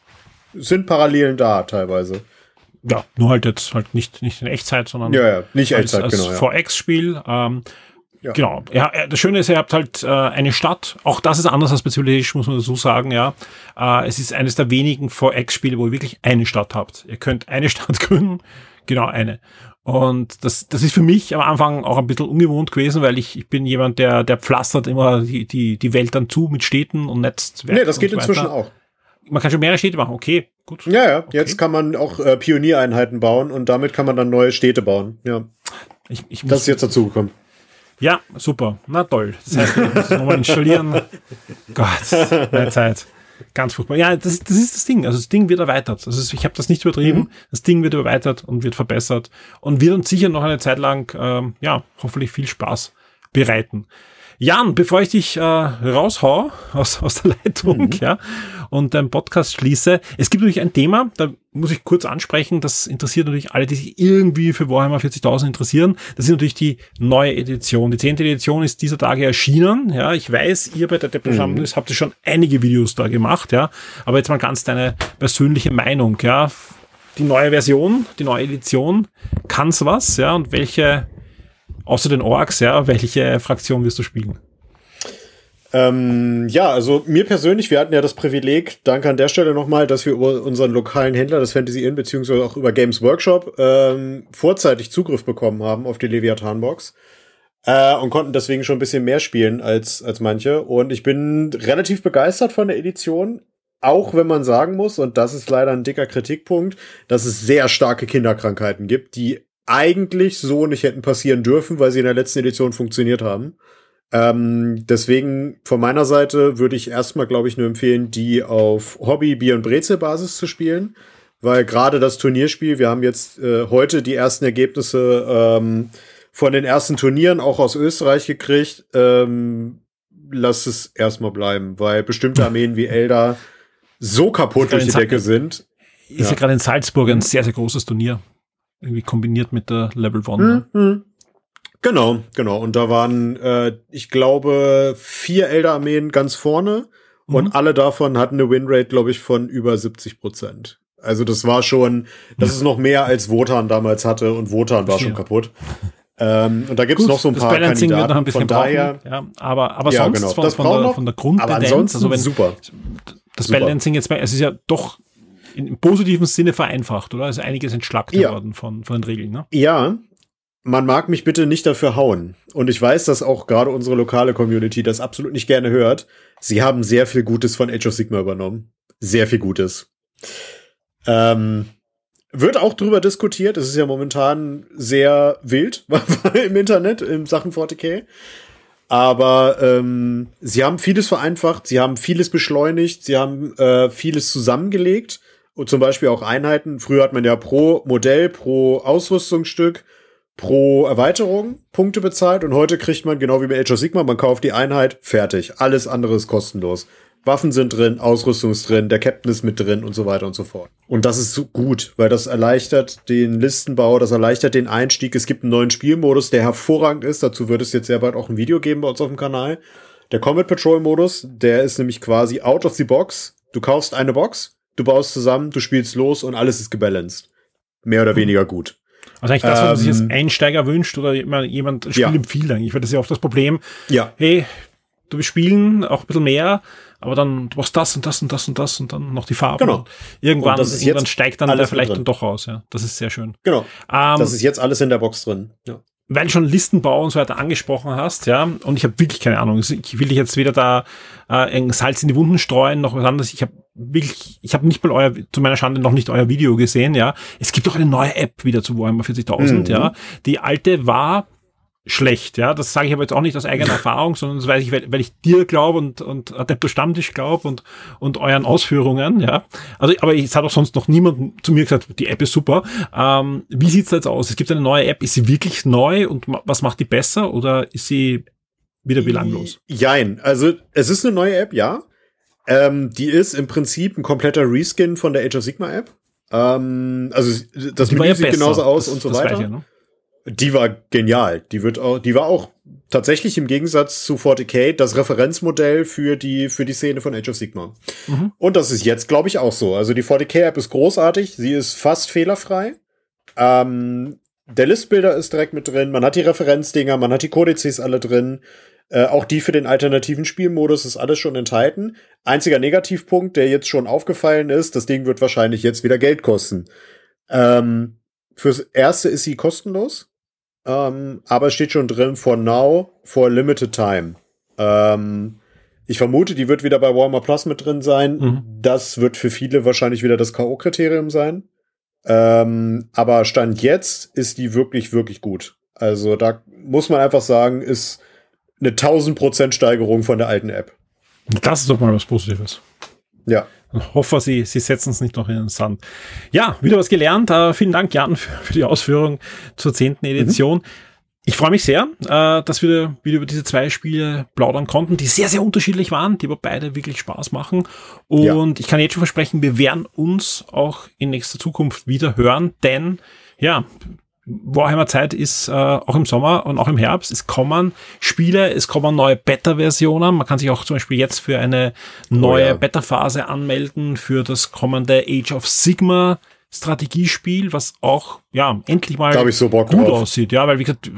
sind Parallelen da teilweise. Ja, nur halt jetzt halt nicht, nicht in Echtzeit, sondern ja, ja, nicht Echtzeit, als, als genau. Ja. VX-Spiel. Ähm, ja. Genau. Ja, das Schöne ist, ihr habt halt äh, eine Stadt. Auch das ist anders als bei Civilization, muss man so sagen, ja. Äh, es ist eines der wenigen 4X-Spiele, wo ihr wirklich eine Stadt habt. Ihr könnt eine Stadt gründen, genau eine. Und das, das ist für mich am Anfang auch ein bisschen ungewohnt gewesen, weil ich, ich bin jemand, der, der pflastert immer die, die, die Welt dann zu mit Städten und Netzwerken. Nee, das geht so inzwischen auch. Man kann schon mehrere Städte machen, okay, gut. Ja, ja, okay. jetzt kann man auch äh, Pioniereinheiten bauen und damit kann man dann neue Städte bauen, ja. Ich, ich das ist jetzt dazugekommen. Ja, super. Na toll. Das heißt, muss es nochmal installieren. Gott, meine Zeit. Ganz furchtbar. Ja, das, das ist das Ding. Also das Ding wird erweitert. Also ich habe das nicht übertrieben. Mhm. Das Ding wird erweitert und wird verbessert und wird uns sicher noch eine Zeit lang, ähm, ja, hoffentlich viel Spaß bereiten. Jan, bevor ich dich äh, raushau aus, aus der Leitung mhm. ja, und deinen Podcast schließe, es gibt natürlich ein Thema, da muss ich kurz ansprechen, das interessiert natürlich alle, die sich irgendwie für Warhammer 40.000 interessieren. Das ist natürlich die neue Edition. Die zehnte Edition ist dieser Tage erschienen. Ja, ich weiß, ihr bei der Depression mhm. habt ihr schon einige Videos da gemacht, ja. Aber jetzt mal ganz deine persönliche Meinung, ja. Die neue Version, die neue Edition, kann's was, ja, und welche Außer den Orks, ja, welche Fraktion wirst du spielen? Ähm, ja, also mir persönlich, wir hatten ja das Privileg, danke an der Stelle nochmal, dass wir über unseren lokalen Händler, das Fantasy Inn, beziehungsweise auch über Games Workshop, ähm, vorzeitig Zugriff bekommen haben auf die Leviathan-Box. Äh, und konnten deswegen schon ein bisschen mehr spielen als, als manche. Und ich bin relativ begeistert von der Edition. Auch wenn man sagen muss, und das ist leider ein dicker Kritikpunkt, dass es sehr starke Kinderkrankheiten gibt, die eigentlich so nicht hätten passieren dürfen, weil sie in der letzten Edition funktioniert haben. Ähm, deswegen von meiner Seite würde ich erstmal, glaube ich, nur empfehlen, die auf Hobby, Bier und Brezel-Basis zu spielen. Weil gerade das Turnierspiel, wir haben jetzt äh, heute die ersten Ergebnisse ähm, von den ersten Turnieren auch aus Österreich gekriegt. Ähm, lass es erstmal bleiben, weil bestimmte Armeen wie Elder so kaputt durch die Decke sind. Ist ja, ja gerade in Salzburg ein sehr, sehr großes Turnier irgendwie kombiniert mit der Level One. Mhm. Ne? Genau, genau. Und da waren, äh, ich glaube, vier Elder-Armeen ganz vorne mhm. und alle davon hatten eine Winrate, glaube ich, von über 70 Prozent. Also das war schon, das ist noch mehr als Wotan damals hatte und Wotan war schon kaputt. Ähm, und da gibt's noch so ein paar Balancing Kandidaten. Wird noch ein bisschen von daher, brauchen, ja, aber aber ja, sonst genau. von, von, der, von der Grundtendenz, aber ansonsten also wenn, super. Das super. Balancing jetzt, es ist ja doch im positiven Sinne vereinfacht, oder? Also einiges entschlackt ja. worden von, von den Regeln, ne? Ja. Man mag mich bitte nicht dafür hauen. Und ich weiß, dass auch gerade unsere lokale Community das absolut nicht gerne hört. Sie haben sehr viel Gutes von Age of Sigma übernommen. Sehr viel Gutes. Ähm, wird auch drüber diskutiert. Es ist ja momentan sehr wild im Internet, in Sachen 40k. Aber ähm, sie haben vieles vereinfacht, sie haben vieles beschleunigt, sie haben äh, vieles zusammengelegt und zum Beispiel auch Einheiten. Früher hat man ja pro Modell, pro Ausrüstungsstück pro Erweiterung Punkte bezahlt und heute kriegt man genau wie bei Age of Sigma, man kauft die Einheit, fertig. Alles andere ist kostenlos. Waffen sind drin, Ausrüstung ist drin, der Captain ist mit drin und so weiter und so fort. Und das ist so gut, weil das erleichtert den Listenbau, das erleichtert den Einstieg. Es gibt einen neuen Spielmodus, der hervorragend ist. Dazu wird es jetzt sehr bald auch ein Video geben bei uns auf dem Kanal. Der Combat Patrol Modus, der ist nämlich quasi out of the box. Du kaufst eine Box, du baust zusammen, du spielst los und alles ist gebalanced. Mehr oder weniger gut. Also eigentlich das, was sich als Einsteiger wünscht oder jemand Spiel ja. empfiehlt eigentlich, weil das ist ja oft das Problem. Ja. Hey, du willst spielen, auch ein bisschen mehr, aber dann du brauchst das und das und das und das und dann noch die Farben. Genau. Irgendwann, irgendwann steigt dann der vielleicht dann doch raus. Ja, das ist sehr schön. Genau. Ähm, das ist jetzt alles in der Box drin. Ja weil du schon Listenbau und so weiter angesprochen hast, ja, und ich habe wirklich keine Ahnung. Ich will dich jetzt weder da äh, Salz in die Wunden streuen, noch was anderes. Ich habe wirklich, ich habe nicht mal euer, zu meiner Schande noch nicht euer Video gesehen, ja. Es gibt auch eine neue App wieder zu Warhammer 40.000, mhm. ja. Die alte war schlecht, ja. Das sage ich aber jetzt auch nicht aus eigener Erfahrung, sondern das weiß ich, weil, weil ich dir glaube und, und Adepto Stammtisch glaube und, und euren Ausführungen, ja. Also, aber es hat auch sonst noch niemand zu mir gesagt, die App ist super. Ähm, wie sieht's da jetzt aus? Es gibt eine neue App, ist sie wirklich neu und was macht die besser oder ist sie wieder belanglos? Jein, also es ist eine neue App, ja. Ähm, die ist im Prinzip ein kompletter Reskin von der Age of Sigma App. Ähm, also das Menü ja sieht genauso aus das, und so weiter. Ich, ne? Die war genial. Die wird auch, die war auch tatsächlich im Gegensatz zu 40k das Referenzmodell für die, für die Szene von Age of Sigma. Mhm. Und das ist jetzt, glaube ich, auch so. Also die 40k-App ist großartig. Sie ist fast fehlerfrei. Ähm, der Listbilder ist direkt mit drin. Man hat die Referenzdinger, man hat die Kodizes alle drin. Äh, auch die für den alternativen Spielmodus ist alles schon enthalten. Einziger Negativpunkt, der jetzt schon aufgefallen ist, das Ding wird wahrscheinlich jetzt wieder Geld kosten. Ähm, fürs erste ist sie kostenlos. Ähm, aber es steht schon drin, for now, for limited time. Ähm, ich vermute, die wird wieder bei Warhammer Plus mit drin sein. Mhm. Das wird für viele wahrscheinlich wieder das K.O.-Kriterium sein. Ähm, aber Stand jetzt ist die wirklich, wirklich gut. Also da muss man einfach sagen, ist eine 1000% Steigerung von der alten App. Das ist doch mal was Positives. Ja. Hoffe, Sie, Sie setzen es nicht noch in den Sand. Ja, wieder was gelernt. Uh, vielen Dank, Jan, für, für, die Ausführung zur zehnten Edition. Mhm. Ich freue mich sehr, äh, dass wir wieder über diese zwei Spiele plaudern konnten, die sehr, sehr unterschiedlich waren, die aber beide wirklich Spaß machen. Und ja. ich kann jetzt schon versprechen, wir werden uns auch in nächster Zukunft wieder hören, denn ja, Warhammer Zeit ist äh, auch im Sommer und auch im Herbst. Es kommen Spiele, es kommen neue Beta-Versionen. Man kann sich auch zum Beispiel jetzt für eine neue oh ja. Beta-Phase anmelden für das kommende Age of Sigma Strategiespiel, was auch ja endlich mal so gut drauf. aussieht. Ja, weil wie gesagt,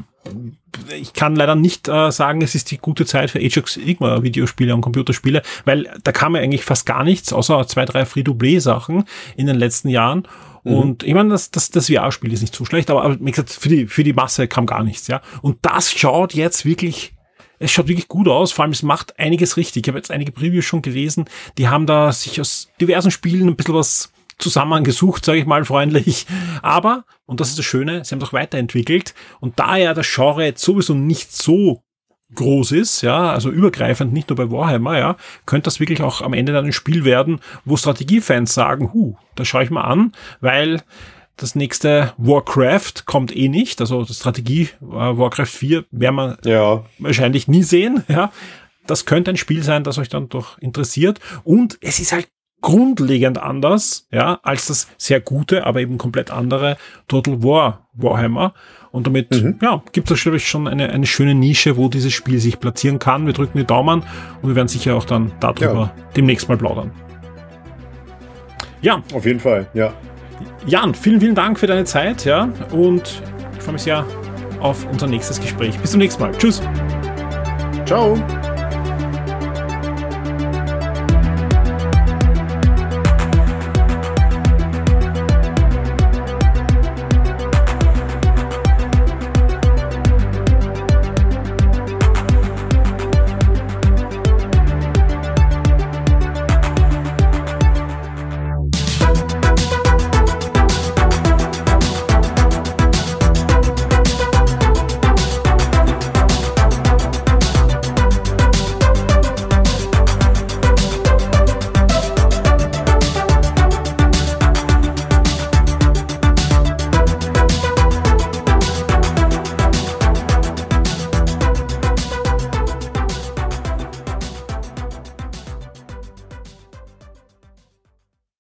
ich kann leider nicht äh, sagen, es ist die gute Zeit für Age of Sigma Videospiele und Computerspiele, weil da kam ja eigentlich fast gar nichts, außer zwei, drei Free-to-Play-Sachen in den letzten Jahren. Mhm. Und ich meine, das, das, das VR-Spiel ist nicht so schlecht, aber wie gesagt, für die, für die Masse kam gar nichts, ja. Und das schaut jetzt wirklich, es schaut wirklich gut aus, vor allem es macht einiges richtig. Ich habe jetzt einige Previews schon gelesen, die haben da sich aus diversen Spielen ein bisschen was zusammengesucht, sage ich mal freundlich. Aber, und das ist das Schöne, sie haben doch weiterentwickelt. Und da ja das Genre jetzt sowieso nicht so groß ist, ja, also übergreifend, nicht nur bei Warhammer, ja, könnte das wirklich auch am Ende dann ein Spiel werden, wo Strategiefans sagen, hu, das schaue ich mal an, weil das nächste Warcraft kommt eh nicht, also Strategie äh, Warcraft 4 werden wir ja. wahrscheinlich nie sehen, ja. Das könnte ein Spiel sein, das euch dann doch interessiert und es ist halt grundlegend anders, ja, als das sehr gute, aber eben komplett andere Total War Warhammer. Und damit, mhm. ja, gibt es natürlich schon eine, eine schöne Nische, wo dieses Spiel sich platzieren kann. Wir drücken die Daumen und wir werden sicher auch dann darüber ja. demnächst mal plaudern. Ja. Auf jeden Fall, ja. Jan, vielen, vielen Dank für deine Zeit, ja, und ich freue mich sehr auf unser nächstes Gespräch. Bis zum nächsten Mal. Tschüss. Ciao.